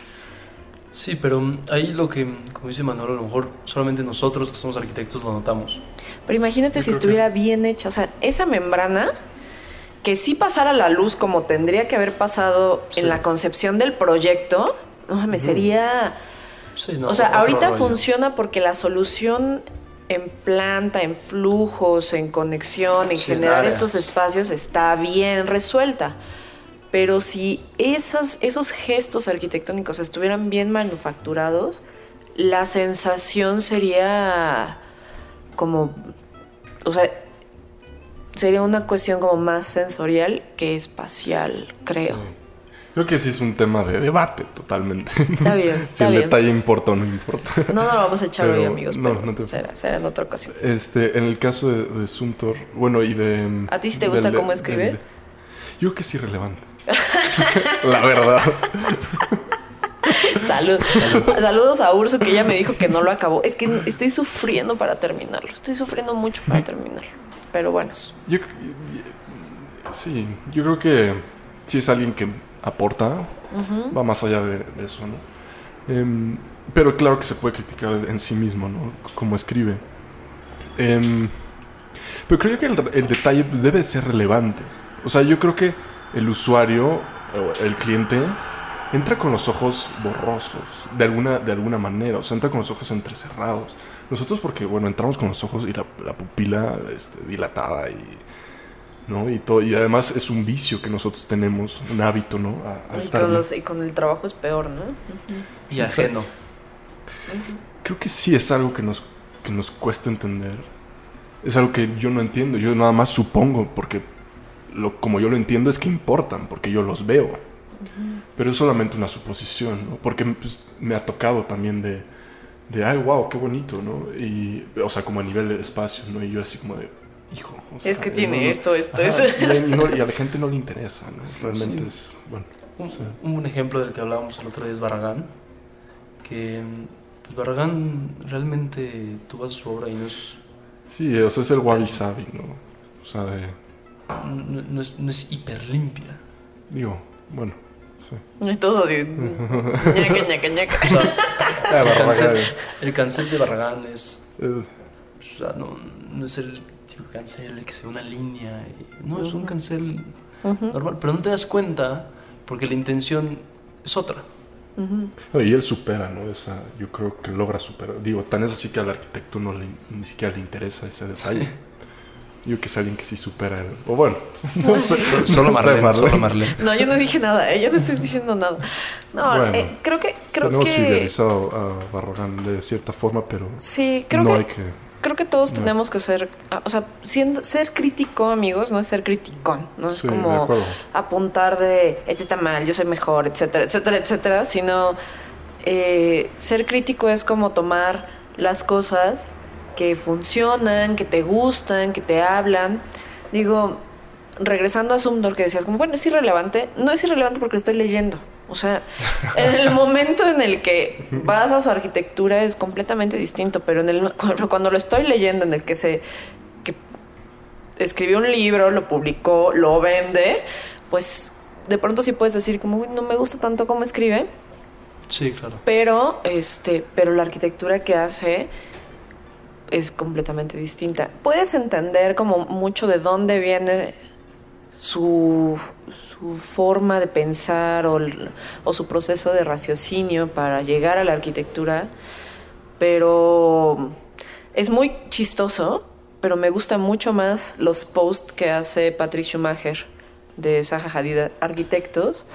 Sí, pero ahí lo que, como dice Manolo, a lo mejor solamente nosotros que somos arquitectos lo notamos. Pero imagínate Yo si estuviera bien hecha, o sea, esa membrana que sí pasara la luz como tendría que haber pasado Sí. en la concepción del proyecto, no me sería... Sí, no, o sea, ahorita rollo. funciona porque la solución en planta, en flujos, en conexión, en Sí, generar estos espacios está bien resuelta. Pero si esas, esos gestos arquitectónicos estuvieran bien manufacturados, la sensación sería como, o sea, sería una cuestión como más sensorial que espacial, creo. Creo que sí es un tema de debate totalmente. Está bien, si está el bien. detalle importa o no importa. No, no lo vamos a echar hoy, amigos, no, pero no te- será, será en otra ocasión. Este, en el caso de, de Suntor, bueno, y de... ¿A ti sí te gusta del- cómo escribe? del- yo creo que es irrelevante. La verdad. Salud. Saludos a Urso que ella me dijo que no lo acabó. Es que estoy sufriendo para terminarlo. Estoy sufriendo mucho para terminarlo. Pero bueno. Yo, sí, yo creo que sí es alguien que aporta, va más allá de, de eso, ¿no? Em, pero claro que se puede criticar en sí mismo, ¿no? Como escribe. Em, pero creo que el, el detalle pues, debe ser relevante. O sea, yo creo que el usuario, o el cliente, entra con los ojos borrosos, de alguna, de alguna manera. O sea, entra con los ojos entrecerrados. Nosotros porque, bueno, entramos con los ojos y la, la pupila este, dilatada y... ¿no? Y, todo, y además es un vicio que nosotros tenemos, un hábito, ¿no? A- a Y estar con, ahí. los- y con el trabajo es peor, ¿no? Y ajeno. Creo que sí es algo que nos, que nos cuesta entender. Es algo que yo no entiendo, yo nada más supongo, porque lo, como yo lo entiendo es que importan, porque yo los veo. Pero es solamente una suposición, ¿no? Porque pues, me ha tocado también de, de, ay, wow, qué bonito, ¿no? Y, o sea, como a nivel de espacio, ¿no? Y yo así como de, hijo. o sea, Es que eh, tiene no, no. esto, esto, Ajá, eso. Y, no- y a la gente no le interesa, ¿no? Realmente Sí. es, bueno. Un, Sí. un buen ejemplo del que hablábamos el otro día es Barragán. Que pues Barragán realmente tú vas a su obra y no es, Sí, o sea, es el wabi sabi, ¿no? O sea, de, no, no es, no es hiper limpia. digo, bueno, sí. Y todos así. ñaca, ñaca, ñaca. O sea, Ah, el, cancel, Barragán. el cancel de Barragán es. O sea, no, no es el típico cancel el que se ve una línea. y- no, es un cancel normal. Pero no te das cuenta porque la intención es otra. No, y él supera, ¿no? Esa, yo creo que logra superar. Digo, tan es así que al arquitecto no le, ni siquiera le interesa ese detalle. Yo que es alguien que sí supera el... O bueno, no sé. Solo sé, Marlene, solo Marlene. No, yo no dije nada, ¿eh? yo no estoy diciendo nada. No, Bueno. eh, creo que. Creo Tenemos que idealizado a Barragán de cierta forma, pero sí, creo no que hay que... Creo que todos No. tenemos que ser, o sea, siendo, ser crítico, amigos, no es ser criticón, no es Sí, como apuntar de, este está mal, yo soy mejor, etcétera, etcétera, etcétera, sino eh, ser crítico es como tomar las cosas que funcionan, que te gustan, que te hablan. Digo, regresando a Sumdor que decías como, bueno, es irrelevante, no es irrelevante porque lo estoy leyendo. O sea, en el momento en el que vas a su arquitectura es completamente distinto, pero en el cuando lo estoy leyendo, en el que se que escribió un libro, lo publicó, lo vende, pues de pronto sí puedes decir como, "Uy, no me gusta tanto cómo escribe, Sí, claro. pero este, pero la arquitectura que hace es completamente distinta. Puedes entender como mucho de dónde viene su, su forma de pensar o, su proceso de raciocinio para llegar a la arquitectura, pero es muy chistoso, pero me gusta mucho más los posts que hace Patrick Schumacher de Zaha Hadid Arquitectos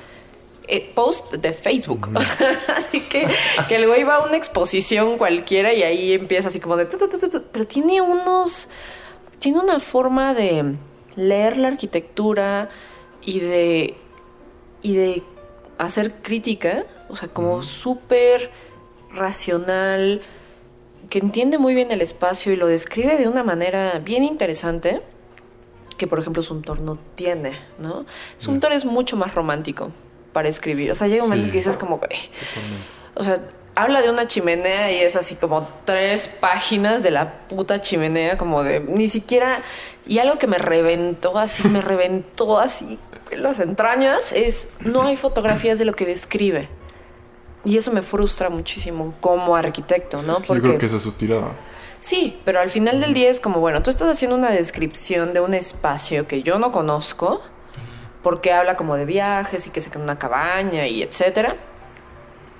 eh, post de Facebook. así que, que el güey va a una exposición cualquiera y ahí empieza así como de... tu, tu, tu, tu, tu. Pero tiene unos... Tiene una forma de leer la arquitectura y de... Y de hacer crítica. O sea, como súper racional, que entiende muy bien el espacio y lo describe de una manera bien interesante que por ejemplo Sumtor no tiene, ¿no? Sumtor es mucho más romántico para escribir. O sea, llega un momento Sí. que dices como que... O sea, habla de una chimenea y es así como tres páginas de la puta chimenea, como de ni siquiera. Y algo que me reventó así, me reventó así en las entrañas es no hay fotografías de lo que describe. Y eso me frustra muchísimo como arquitecto, ¿no? Es que yo creo que esa es su tirada. Sí, pero al final del día es como, bueno, tú estás haciendo una descripción de un espacio que yo no conozco, porque habla como de viajes y que se queda en una cabaña y etcétera.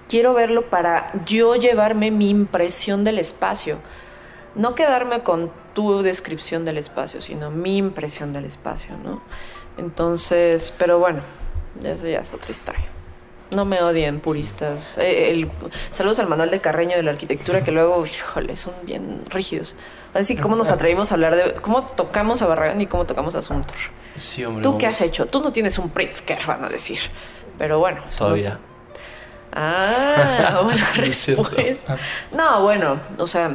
Quiero verlo para yo llevarme mi impresión del espacio. No quedarme con tu descripción del espacio, sino mi impresión del espacio, ¿no? Entonces, pero bueno, eso ya es otra historia. No me odien, puristas. Eh, el- saludos al manual de Carreño de la arquitectura, que luego, híjole, son bien rígidos. Así que, ¿cómo nos atrevimos a hablar de cómo tocamos a Barragán y cómo tocamos a Suntor? Sí, hombre. ¿Tú qué has hecho? Tú no tienes un Pritzker, van a decir. Pero bueno. Todavía. Ah, buena No es cierto. respuesta. No, bueno, o sea,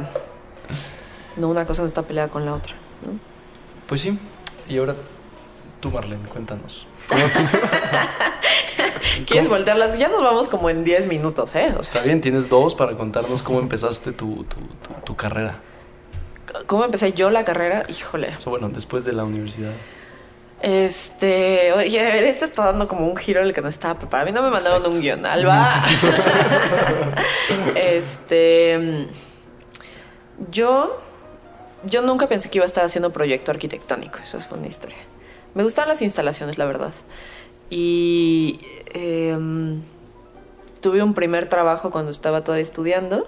no una cosa no está peleada con la otra. ¿no? Pues sí. Y ahora tú, Marlene, cuéntanos. ¿Quieres voltearlas? Ya nos vamos como en 10 minutos, ¿eh? O sea, Está bien, tienes dos para contarnos cómo empezaste tu, tu, tu- tu carrera. ¿cómo empecé yo la carrera? Híjole. O sea, bueno, después de la universidad. Este, oye, a ver, este está dando como un giro en el que no estaba preparado. A mí no me mandaron Exacto. un guion, Alba. este, yo, yo nunca pensé que iba a estar haciendo proyecto arquitectónico. Esa fue una historia. Me gustan las instalaciones, la verdad. Y em, tuve un primer trabajo cuando estaba todavía estudiando,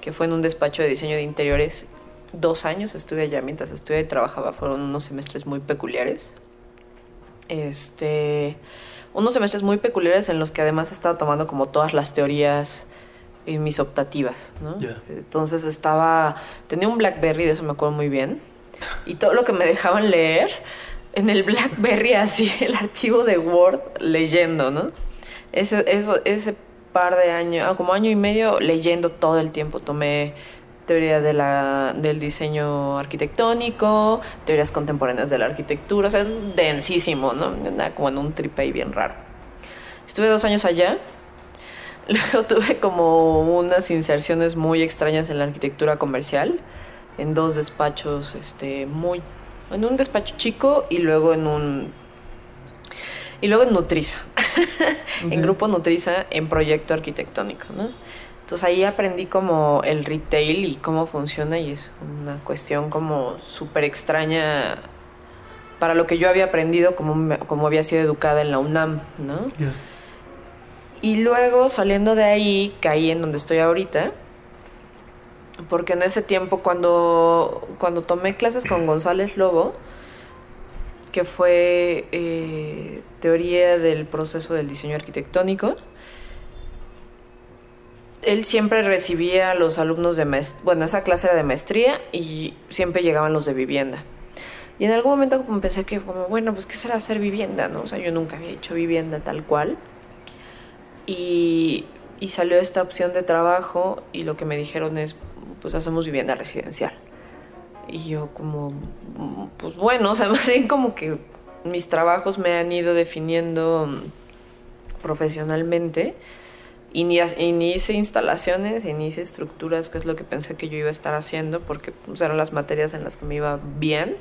que fue en un despacho de diseño de interiores. Dos años estuve allá mientras estudiaba y trabajaba. Fueron unos semestres muy peculiares este, unos semestres muy peculiares en los que además estaba tomando como todas las teorías en mis optativas, ¿no? Entonces estaba, tenía un BlackBerry, de eso me acuerdo muy bien, y todo lo que me dejaban leer en el BlackBerry así, el archivo de Word leyendo, ¿no? Ese, eso, ese par de años, ah, como año y medio leyendo todo el tiempo, tomé teoría de la, del diseño arquitectónico, teorías contemporáneas de la arquitectura, o sea, densísimo, ¿no? Andaba como en un trip ahí bien raro. Estuve dos años allá, luego tuve como unas inserciones muy extrañas en la arquitectura comercial, en dos despachos, este, muy, en un despacho chico y luego en un, y luego en Nutriza, en Grupo Nutriza, en proyecto arquitectónico, ¿no? Entonces ahí aprendí como el retail y cómo funciona y es una cuestión como súper extraña para lo que yo había aprendido como, como había sido educada en la UNAM, ¿no? Y luego saliendo de ahí caí en donde estoy ahorita, porque en ese tiempo cuando, cuando tomé clases con González Lobo, que fue eh, teoría del proceso del diseño arquitectónico, él siempre recibía a los alumnos de maestría, bueno, esa clase era de maestría y siempre llegaban los de vivienda. Y en algún momento como pensé que, como, bueno, pues, ¿qué será hacer vivienda, no? O sea, yo nunca había hecho vivienda tal cual. Y, y salió esta opción de trabajo y lo que me dijeron es, pues, hacemos vivienda residencial. Y yo como, pues bueno, o sea, más bien como que mis trabajos me han ido definiendo mm, profesionalmente. Y ni, y ni hice instalaciones y ni hice estructuras, que es lo que pensé que yo iba a estar haciendo, porque pues, eran las materias en las que me iba bien.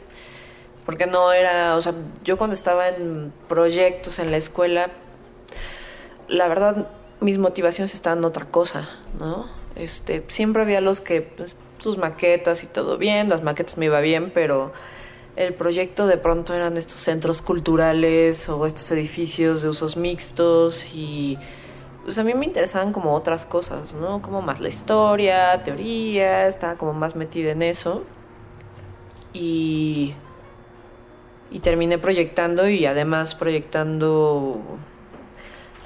Porque no era, o sea, yo cuando estaba en proyectos en la escuela, la verdad, mis motivaciones estaban en otra cosa, ¿no? Este, siempre había los que, pues, sus maquetas y todo bien, las maquetas me iba bien, pero el proyecto de pronto eran estos centros culturales o estos edificios de usos mixtos y pues a mí me interesaban como otras cosas, ¿no? Como más la historia, teoría, estaba como más metida en eso. Y, y terminé proyectando y además proyectando,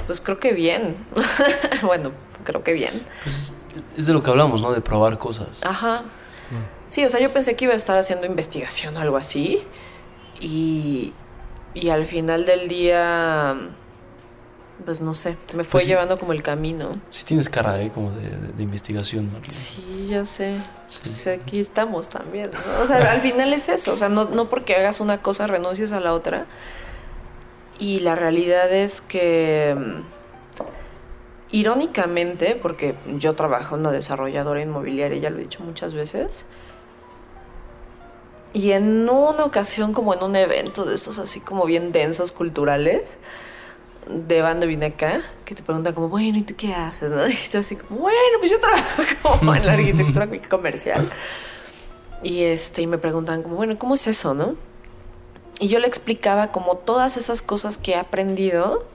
pues creo que bien. bueno, creo que bien. Pues es de lo que hablamos, ¿no? De probar cosas. Ajá. Sí, o sea, yo pensé que iba a estar haciendo investigación o algo así. Y, y al final del día, pues no sé, me fue Pues sí. llevando como el camino. Sí tienes cara, ¿eh? Como de, de- de investigación, Marlene. Sí, ya sé. Sí. Pues aquí estamos también, ¿no? O sea, al final es eso, o sea, no, no porque hagas una cosa renuncies a la otra. Y la realidad es que, irónicamente, porque yo trabajo en una desarrolladora inmobiliaria, ya lo he dicho muchas veces, y en una ocasión como en un evento de estos así como bien densos culturales, de banda vine acá, que te preguntan como, bueno, ¿y tú qué haces? ¿no? Y yo así como, bueno, pues yo trabajo como en la arquitectura comercial. Y este, y me preguntan como, bueno, ¿cómo es eso, no? Y yo le explicaba como todas esas cosas que he aprendido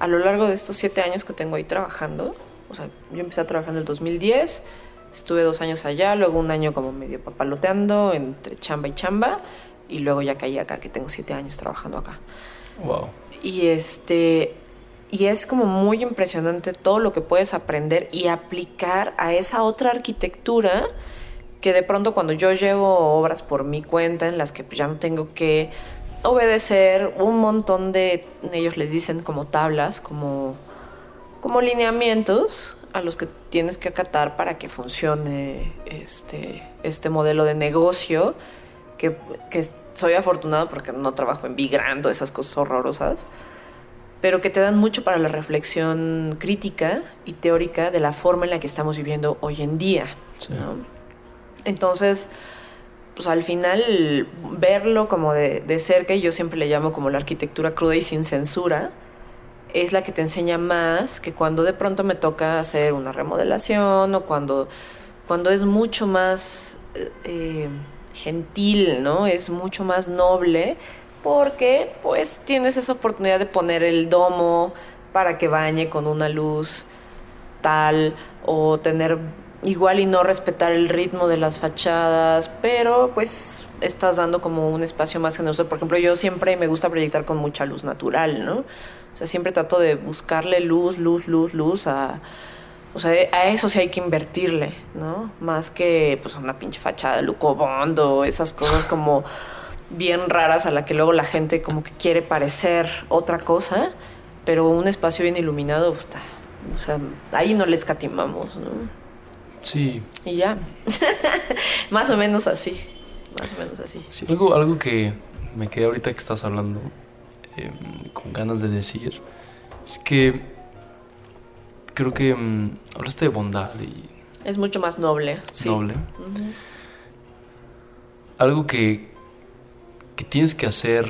a lo largo de estos siete años que tengo ahí trabajando. O sea, yo empecé a trabajar en el 2010, estuve dos años allá, luego un año como medio papaloteando entre chamba y chamba, y luego ya caí acá, que tengo siete años trabajando acá. Wow. Y este y es como muy impresionante todo lo que puedes aprender y aplicar a esa otra arquitectura que de pronto cuando yo llevo obras por mi cuenta en las que ya no tengo que obedecer un montón de ellos les dicen como tablas, como como lineamientos a los que tienes que acatar para que funcione este este modelo de negocio que, que soy afortunado porque no trabajo en Vigrando, esas cosas horrorosas, pero que te dan mucho para la reflexión crítica y teórica de la forma en la que estamos viviendo hoy en día. Sí. ¿no? Entonces, pues al final verlo como de, de cerca, y yo siempre le llamo como la arquitectura cruda y sin censura, es la que te enseña más que cuando de pronto me toca hacer una remodelación o cuando, cuando es mucho más eh, eh, gentil, ¿no? Es mucho más noble porque pues tienes esa oportunidad de poner el domo para que bañe con una luz tal o tener igual y no respetar el ritmo de las fachadas, pero pues estás dando como un espacio más generoso. Por ejemplo, yo siempre me gusta proyectar con mucha luz natural, ¿no? O sea, siempre trato de buscarle luz, luz, luz, luz a... O sea, a eso sí hay que invertirle, ¿no? Más que pues una pinche fachada de lucobondo, esas cosas como bien raras a la que luego la gente como que quiere parecer otra cosa, pero un espacio bien iluminado, o sea, ahí no le escatimamos, ¿no? Sí, Y ya. más o menos así. Más o menos así. sí. Algo, algo que me quedé ahorita que estás hablando, eh, con ganas de decir, es que creo que mm, hablaste de bondad y Es mucho más noble. Sí. noble. Algo que, que tienes que hacer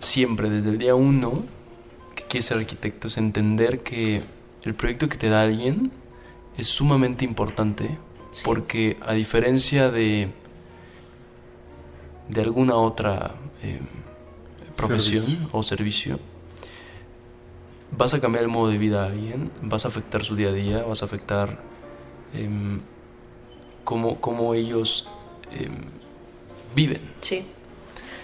siempre, desde el día uno, que quieres ser arquitecto, es entender que el proyecto que te da alguien es sumamente importante Sí. porque a diferencia de, de alguna otra eh, profesión Servicio. o servicio, vas a cambiar el modo de vida a alguien, vas a afectar su día a día, vas a afectar em, cómo, cómo ellos em, viven. Sí.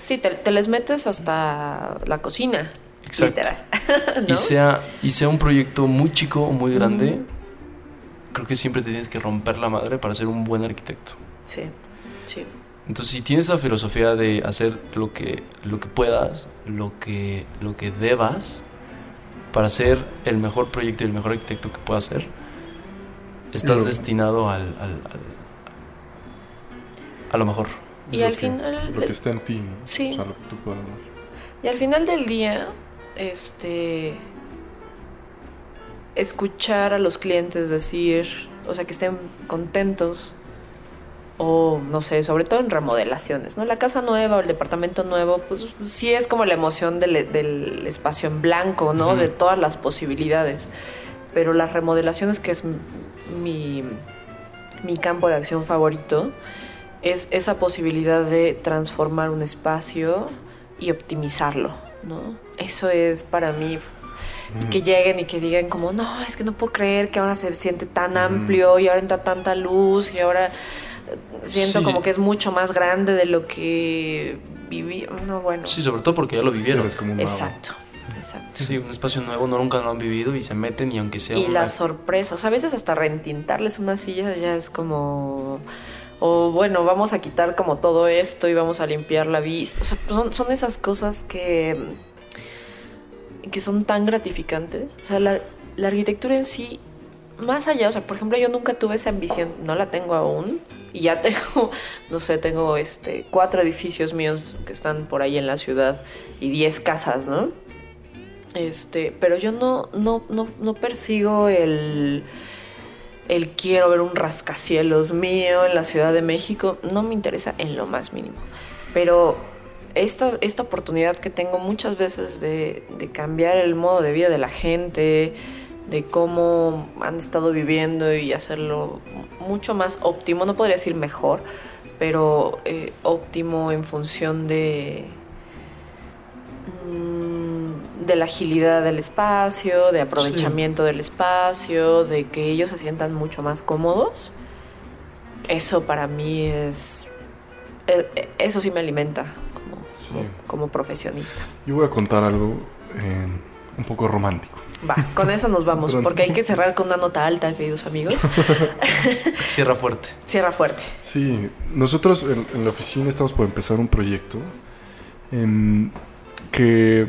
Sí, te, te les metes hasta la cocina. Exacto. Literal. Y, sea, y sea un proyecto muy chico o muy grande. Creo que siempre te tienes que romper la madre para ser un buen arquitecto. Sí, sí. Entonces, si tienes esa filosofía de hacer lo que, lo que puedas, lo que, lo que debas, para ser el mejor proyecto y el mejor arquitecto que puedas ser, estás destinado al, al- al- a lo mejor. Y Lo al que- final- Lo que está en ti, ¿no? Sí. O sea, lo que tú puedas. Y al final del día, este. Escuchar a los clientes decir, o sea, que estén contentos, o no sé, sobre todo en remodelaciones, ¿no? La casa nueva o el departamento nuevo, pues sí es como la emoción del, del espacio en blanco, ¿no? De todas las posibilidades. Pero las remodelaciones, que es mi, mi campo de acción favorito, es esa posibilidad de transformar un espacio y optimizarlo, ¿no? Eso es para mí y que lleguen y que digan como, no, es que no puedo creer que ahora se siente tan amplio y ahora entra tanta luz y ahora eh, siento Sí. como que es mucho más grande de lo que viví. No, bueno. Sí, sobre todo porque ya lo vivieron. Eres como un. Exacto, exacto. Sí, un espacio nuevo, no nunca lo han vivido y se meten y aunque sea Y una- la sorpresa, o sea, a veces hasta retintarles una silla ya es como... O bueno, vamos a quitar como todo esto y vamos a limpiar la vista. O sea, son, son esas cosas que... que son tan gratificantes. O sea, la, la arquitectura en sí, más allá, o sea, por ejemplo, yo nunca tuve esa ambición, no la tengo aún. Y ya tengo, no sé, tengo este cuatro edificios míos que están por ahí en la ciudad y diez casas, ¿no? Este, pero yo no, no, no, no persigo el, el quiero ver un rascacielos mío en la Ciudad de México. No me interesa en lo más mínimo. Pero esta, esta oportunidad que tengo muchas veces de, de cambiar el modo de vida de la gente, de cómo han estado viviendo y hacerlo mucho más óptimo, no podría decir mejor, pero eh, óptimo en función de, mm, de la agilidad del espacio, de aprovechamiento del espacio, de que ellos se sientan mucho más cómodos. Eso para mí es... eh, Eso sí me alimenta Sí. como profesionista. Yo voy a contar algo eh, un poco romántico. Va, con eso nos vamos, porque hay que cerrar con una nota alta, queridos amigos. Cierra fuerte. Cierra fuerte. Sí, nosotros en, en la oficina estamos por empezar un proyecto em, que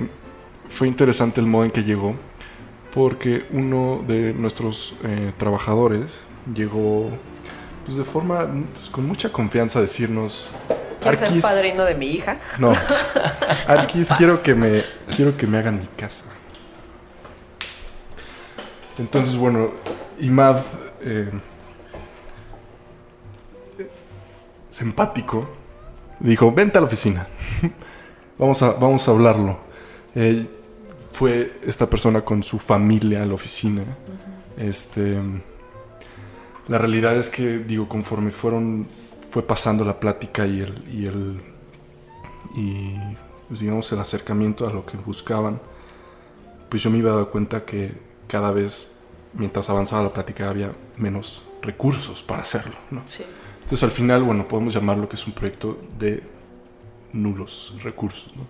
fue interesante el modo en que llegó, porque uno de nuestros eh, trabajadores llegó pues, de forma pues, con mucha confianza a decirnos... Quiero ser "Arquis, padrino de mi hija. No, Arquis, quiero que me quiero que me hagan mi casa. Entonces, bueno, Imad, eh, simpático, dijo, vente a la oficina. vamos, a, vamos a hablarlo. Eh, fue esta persona con su familia a la oficina. Este, la realidad es que, digo, conforme fueron, fue pasando la plática y el, y el, y pues, digamos el acercamiento a lo que buscaban, pues yo me iba a dar cuenta que cada vez, mientras avanzaba la plática, había menos recursos para hacerlo, ¿no? Sí. Entonces al final, bueno, podemos llamarlo que es un proyecto de nulos recursos. ¿no?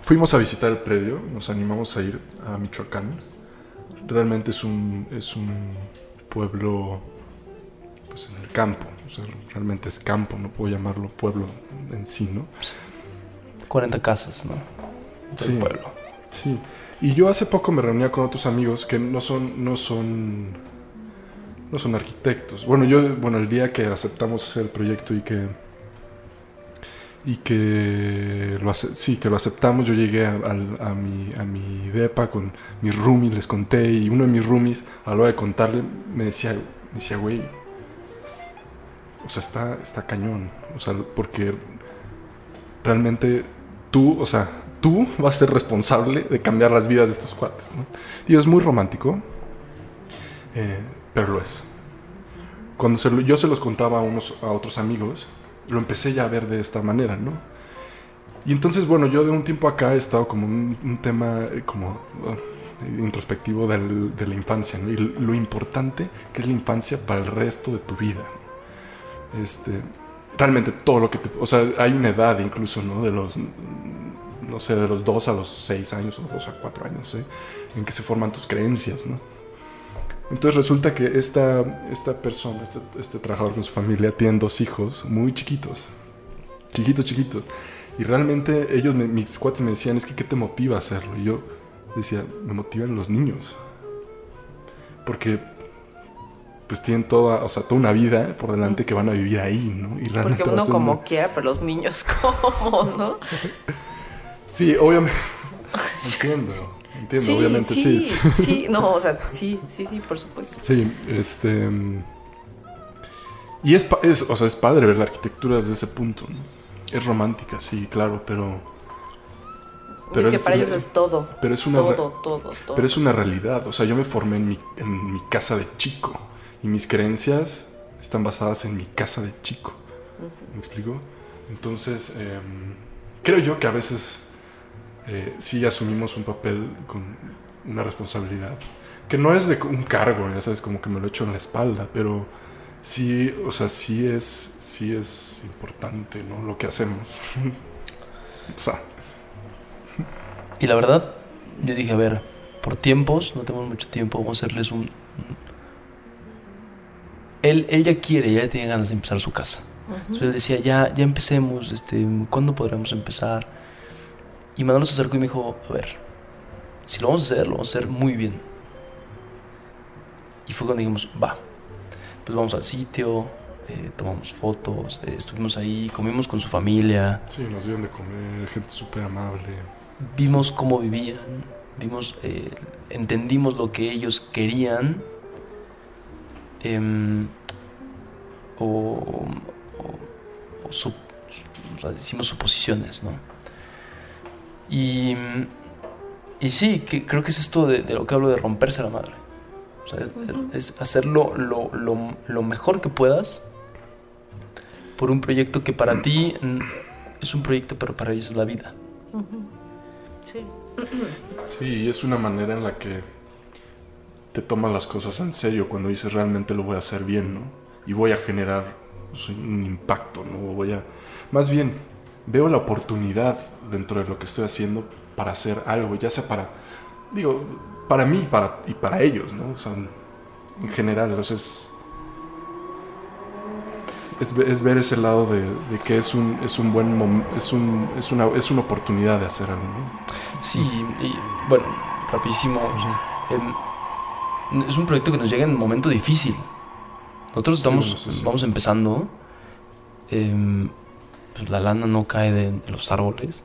Fuimos a visitar el predio, nos animamos a ir a Michoacán. Realmente es un, es un pueblo pues, en el campo, o sea, realmente es campo, no puedo llamarlo pueblo en sí, ¿no? 40 casas, ¿no? Del Sí. pueblo. Sí. Y yo hace poco me reunía con otros amigos que no son, no son, no son arquitectos. Bueno, yo, bueno, el día que aceptamos hacer el proyecto y que, y que lo, ace- sí, que lo aceptamos, yo llegué a mi, a mi depa con mis roomies, les conté y uno de mis roomies, a la hora de contarle, me decía, me decía, güey, o sea, está, está cañón, o sea, porque realmente tú, o sea, tú vas a ser responsable de cambiar las vidas de estos cuates. ¿no? Y es muy romántico, eh, pero lo es. Cuando se lo- yo se los contaba a, unos, a otros amigos, lo empecé ya a ver de esta manera, ¿no? Y entonces, bueno, yo de un tiempo acá he estado como un, un tema eh, como uh, introspectivo del- de la infancia, ¿no? Y lo importante que es la infancia para el resto de tu vida. Este, realmente todo lo que te... O sea, hay una edad incluso, ¿no? De los, no sé, de los 2 a los 6 años o 2 a 4 años, ¿eh? En que se forman tus creencias, ¿no? Entonces resulta que esta, esta persona, este, este trabajador con su familia, tienen dos hijos muy chiquitos. Chiquitos, chiquitos. Y realmente ellos, me- mis cuates me decían, es que ¿qué te motiva a hacerlo? Y yo decía, me motivan los niños. Porque pues tienen toda, o sea, toda una vida por delante que van a vivir ahí, ¿no? Y realmente Porque uno como una- quiera, pero los niños como, ¿no? Sí, obviamente. entiendo, entiendo, obviamente sí. sí, sí. No, o sea, sí, sí, sí, por supuesto. Sí, este. Y es, o sea, es padre ver la arquitectura desde ese punto, ¿no? Es romántica, sí, claro, pero. Pero es que es para ellos es todo. Pero es una. Todo, todo, todo. Pero es una realidad. O sea, yo me formé en mi, en mi casa de chico. Y mis creencias están basadas en mi casa de chico. ¿Me explico? Entonces, em, creo yo que a veces eh, sí asumimos un papel con una responsabilidad. Que no es de un cargo, ya sabes, como que me lo echo en la espalda, pero sí, o sea, sí es, sí es importante, ¿no? Lo que hacemos. o sea, Y la verdad, yo dije, a ver, por tiempos, no tenemos mucho tiempo, vamos a hacerles un... Él, él ya quiere, ya tiene ganas de empezar su casa. Entonces él decía, ya, ya empecemos, este, ¿cuándo podremos empezar? Y Manolo se acercó y me dijo, a ver, si lo vamos a hacer, lo vamos a hacer muy bien. Y fue cuando dijimos, va, pues vamos al sitio, eh, tomamos fotos, eh, estuvimos ahí, comimos con su familia, Sí, nos dieron de comer, gente súper amable. vimos cómo vivían, vimos, eh, entendimos lo que ellos querían, em, o, o- o su- o sea, hicimos suposiciones, ¿no? Y, y sí, que, creo que es esto de, de lo que hablo de romperse la madre. O sea, es, es hacerlo lo, lo- lo mejor que puedas por un proyecto que para ti es un proyecto, pero para ellos es la vida. Sí. Sí, y es una manera en la que te tomas las cosas en serio cuando dices realmente lo voy a hacer bien, ¿no? Y voy a generar pues, un impacto, ¿no? Voy a... Más bien, veo la oportunidad dentro de lo que estoy haciendo para hacer algo, ya sea para, digo, para mí para, y para ellos, ¿no? O sea, en general, o sea, es... Es, es ver ese lado de, de que es un, es un buen mom- es, un, es, una, es una oportunidad de hacer algo, ¿no? Sí, y bueno, rapidísimo. em, es un proyecto que nos llega en un momento difícil. Nosotros estamos, sí, sí. vamos empezando. em, pues la lana no cae de, de los árboles.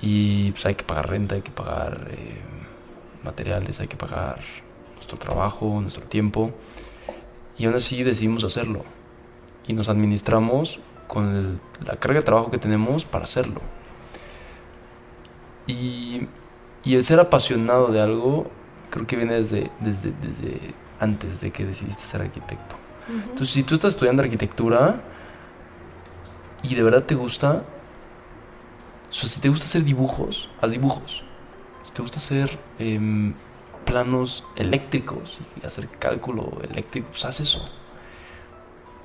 Y pues hay que pagar renta, hay que pagar em, materiales, hay que pagar nuestro trabajo, nuestro tiempo. Y aún así decidimos hacerlo. Y nos administramos con el- la carga de trabajo que tenemos para hacerlo. Y, y el ser apasionado de algo creo que viene desde, desde, desde antes de que decidiste ser arquitecto. Entonces, si tú estás estudiando arquitectura y de verdad te gusta, o sea, si te gusta hacer dibujos, haz dibujos. Si te gusta hacer em, planos eléctricos y hacer cálculo eléctrico, pues haz eso.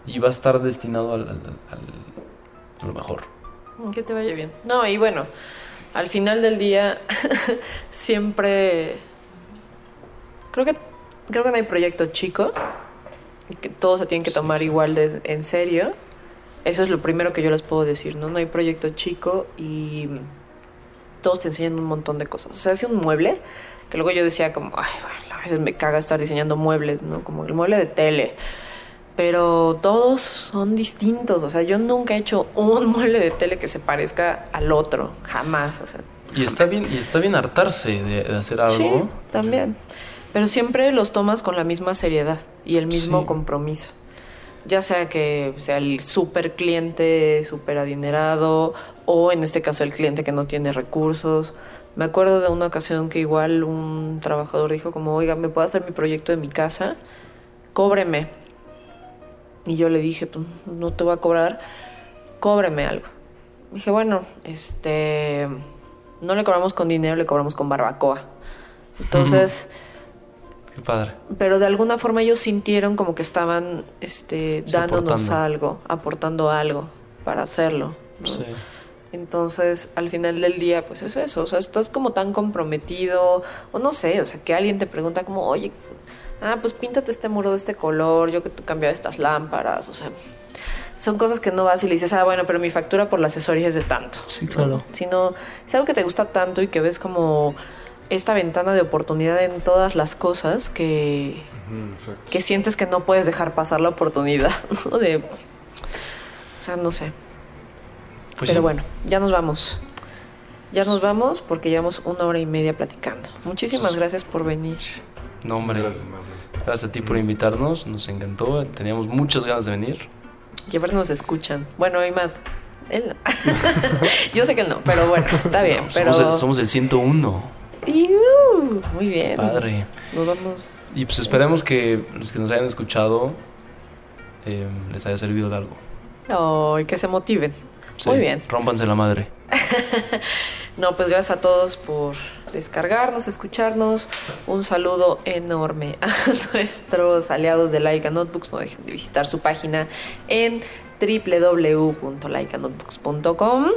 Y va a estar destinado al, al- al- a lo mejor. Que te vaya bien. No, y bueno, al final del día siempre creo que creo que no hay proyecto chico y que todos se tienen que Sí, tomar exacto. igual de en serio. Eso es lo primero que yo les puedo decir, ¿no? No hay proyecto chico y todos te enseñan un montón de cosas. O sea, hace un mueble que luego yo decía como, ay, bueno, a veces me caga estar diseñando muebles, ¿no? Como el mueble de tele. Pero todos son distintos. O sea, yo nunca he hecho un mueble de tele que se parezca al otro. Jamás. O sea, Y está bien, y está bien hartarse de, de hacer algo. sí, también. Pero siempre los tomas con la misma seriedad y el mismo Sí. compromiso. Ya sea que sea el super cliente, super adinerado, o en este caso el cliente que no tiene recursos. Me acuerdo de una ocasión que igual un trabajador dijo como, oiga, ¿me puedo hacer mi proyecto de mi casa? Cóbreme. Y yo le dije, pues no te voy a cobrar, cóbreme algo. Dije, bueno, este, no le cobramos con dinero, le cobramos con barbacoa. Entonces, Qué padre. pero de alguna forma ellos sintieron como que estaban este, Sí, dándonos aportando. algo, aportando algo para hacerlo. ¿no? Sí. Entonces, al final del día, pues es eso, o sea, estás como tan comprometido, o no sé, o sea, que alguien te pregunta como, oye, ah, pues píntate este muro de este color, yo que tú cambiaba estas lámparas, o sea, son cosas que no vas y le dices, ah, bueno, pero mi factura por la asesoría es de tanto. Sí, claro. Sino, es algo que te gusta tanto y que ves como esta ventana de oportunidad en todas las cosas que, exacto. que sientes que no puedes dejar pasar la oportunidad, ¿no? De, o sea, no sé. Pues Pero sí. bueno, ya nos vamos. Ya nos vamos porque llevamos una hora y media platicando. Muchísimas Pues- gracias por venir. No, hombre. Gracias, Marlene. Gracias a ti por invitarnos. Nos encantó. Teníamos muchas ganas de venir. Y a ver, nos escuchan. Bueno, Imad, él no. Yo sé que no, pero bueno, está bien. Pero... Somos, el, somos el 101. Muy bien. Padre. Nos vamos. Y pues esperemos que los que nos hayan escuchado eh, les haya servido de algo. Oh, y que se motiven. Sí, Muy bien. Rómpanse la madre. No, pues gracias a todos por descargarnos, escucharnos. Un saludo enorme a nuestros aliados de Laika Notebooks. No dejen de visitar su página en www.laikanotebooks.com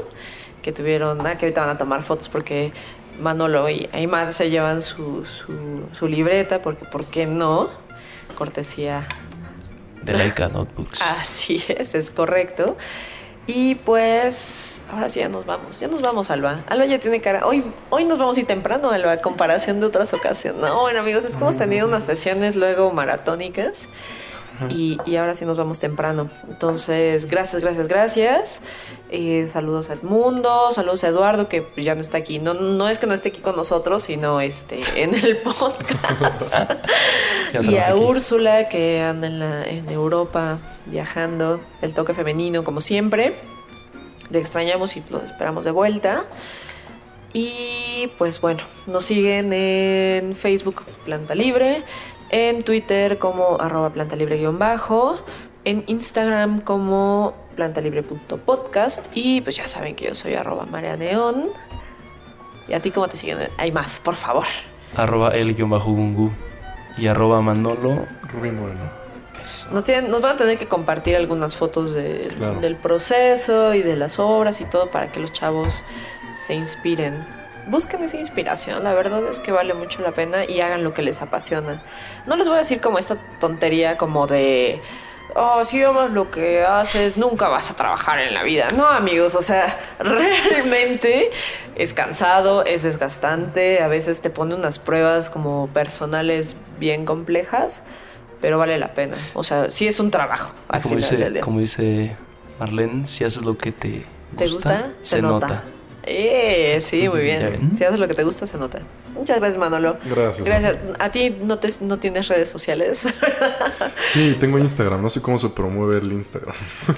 que tuvieron, ah, que ahorita van a tomar fotos porque Manolo y Aymar se llevan su, su, su libreta porque, ¿por qué no? Cortesía De Laika Notebooks. Así es, es correcto. Y pues, ahora sí ya nos vamos. Ya nos vamos, Alba. Alba ya tiene cara. Hoy, hoy nos vamos a ir temprano, Alba, a comparación de otras ocasiones. No, bueno, amigos, es que hemos tenido unas sesiones luego maratónicas. Y, y ahora sí nos vamos temprano. Entonces, gracias, gracias, gracias. Eh, saludos a Edmundo, saludos a Eduardo, que ya no está aquí. No, no es que no esté aquí con nosotros, sino este, en el podcast. Y a aquí. Úrsula, que anda en, la- en Europa viajando. El toque femenino, como siempre. Te extrañamos y lo esperamos de vuelta. Y pues bueno, nos siguen en Facebook Planta Libre, en Twitter como arroba planta libre guion bajo, en Instagram como plantalibre.podcast y pues ya saben que yo soy arroba. ¿Y a ti cómo te siguen? Hay más, por favor. Arroba el gungu. Y arroba Manolo. Rubén Moreno. Eso. Nos, tienen- nos van a tener que compartir algunas fotos Claro. del proceso y de las obras y todo para que los chavos se inspiren. Busquen esa inspiración, la verdad es que vale mucho la pena y hagan lo que les apasiona. No les voy a decir como esta tontería como de, oh, si amas lo que haces, nunca vas a trabajar en la vida. No, amigos, o sea, realmente es cansado, es desgastante, a veces te pone unas pruebas como personales bien complejas, pero vale la pena. O sea, sí es un trabajo. Al Como final del dice, día. como dice Marlene, si haces lo que te gusta, ¿Te gusta? se, nota. Eh, sí, muy bien. Si haces lo que te gusta, se nota. Muchas gracias, Manolo. Gracias. Gracias. ¿A ti no, te, no tienes redes sociales? Sí, tengo Instagram. No sé cómo se promueve el Instagram.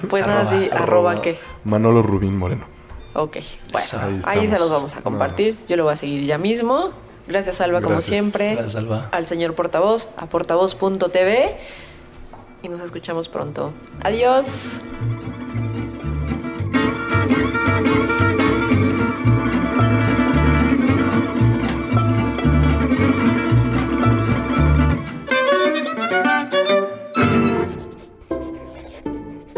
pues nada, sí, arroba, Arroba qué. Manolo Rubín Moreno. Ok, bueno, ahí, Ahí se los vamos a compartir. Yo lo voy a seguir ya mismo. Gracias, Alba, como siempre. Gracias, Alba. Al señor portavoz, a portavoz.tv. Y nos escuchamos pronto. Adiós.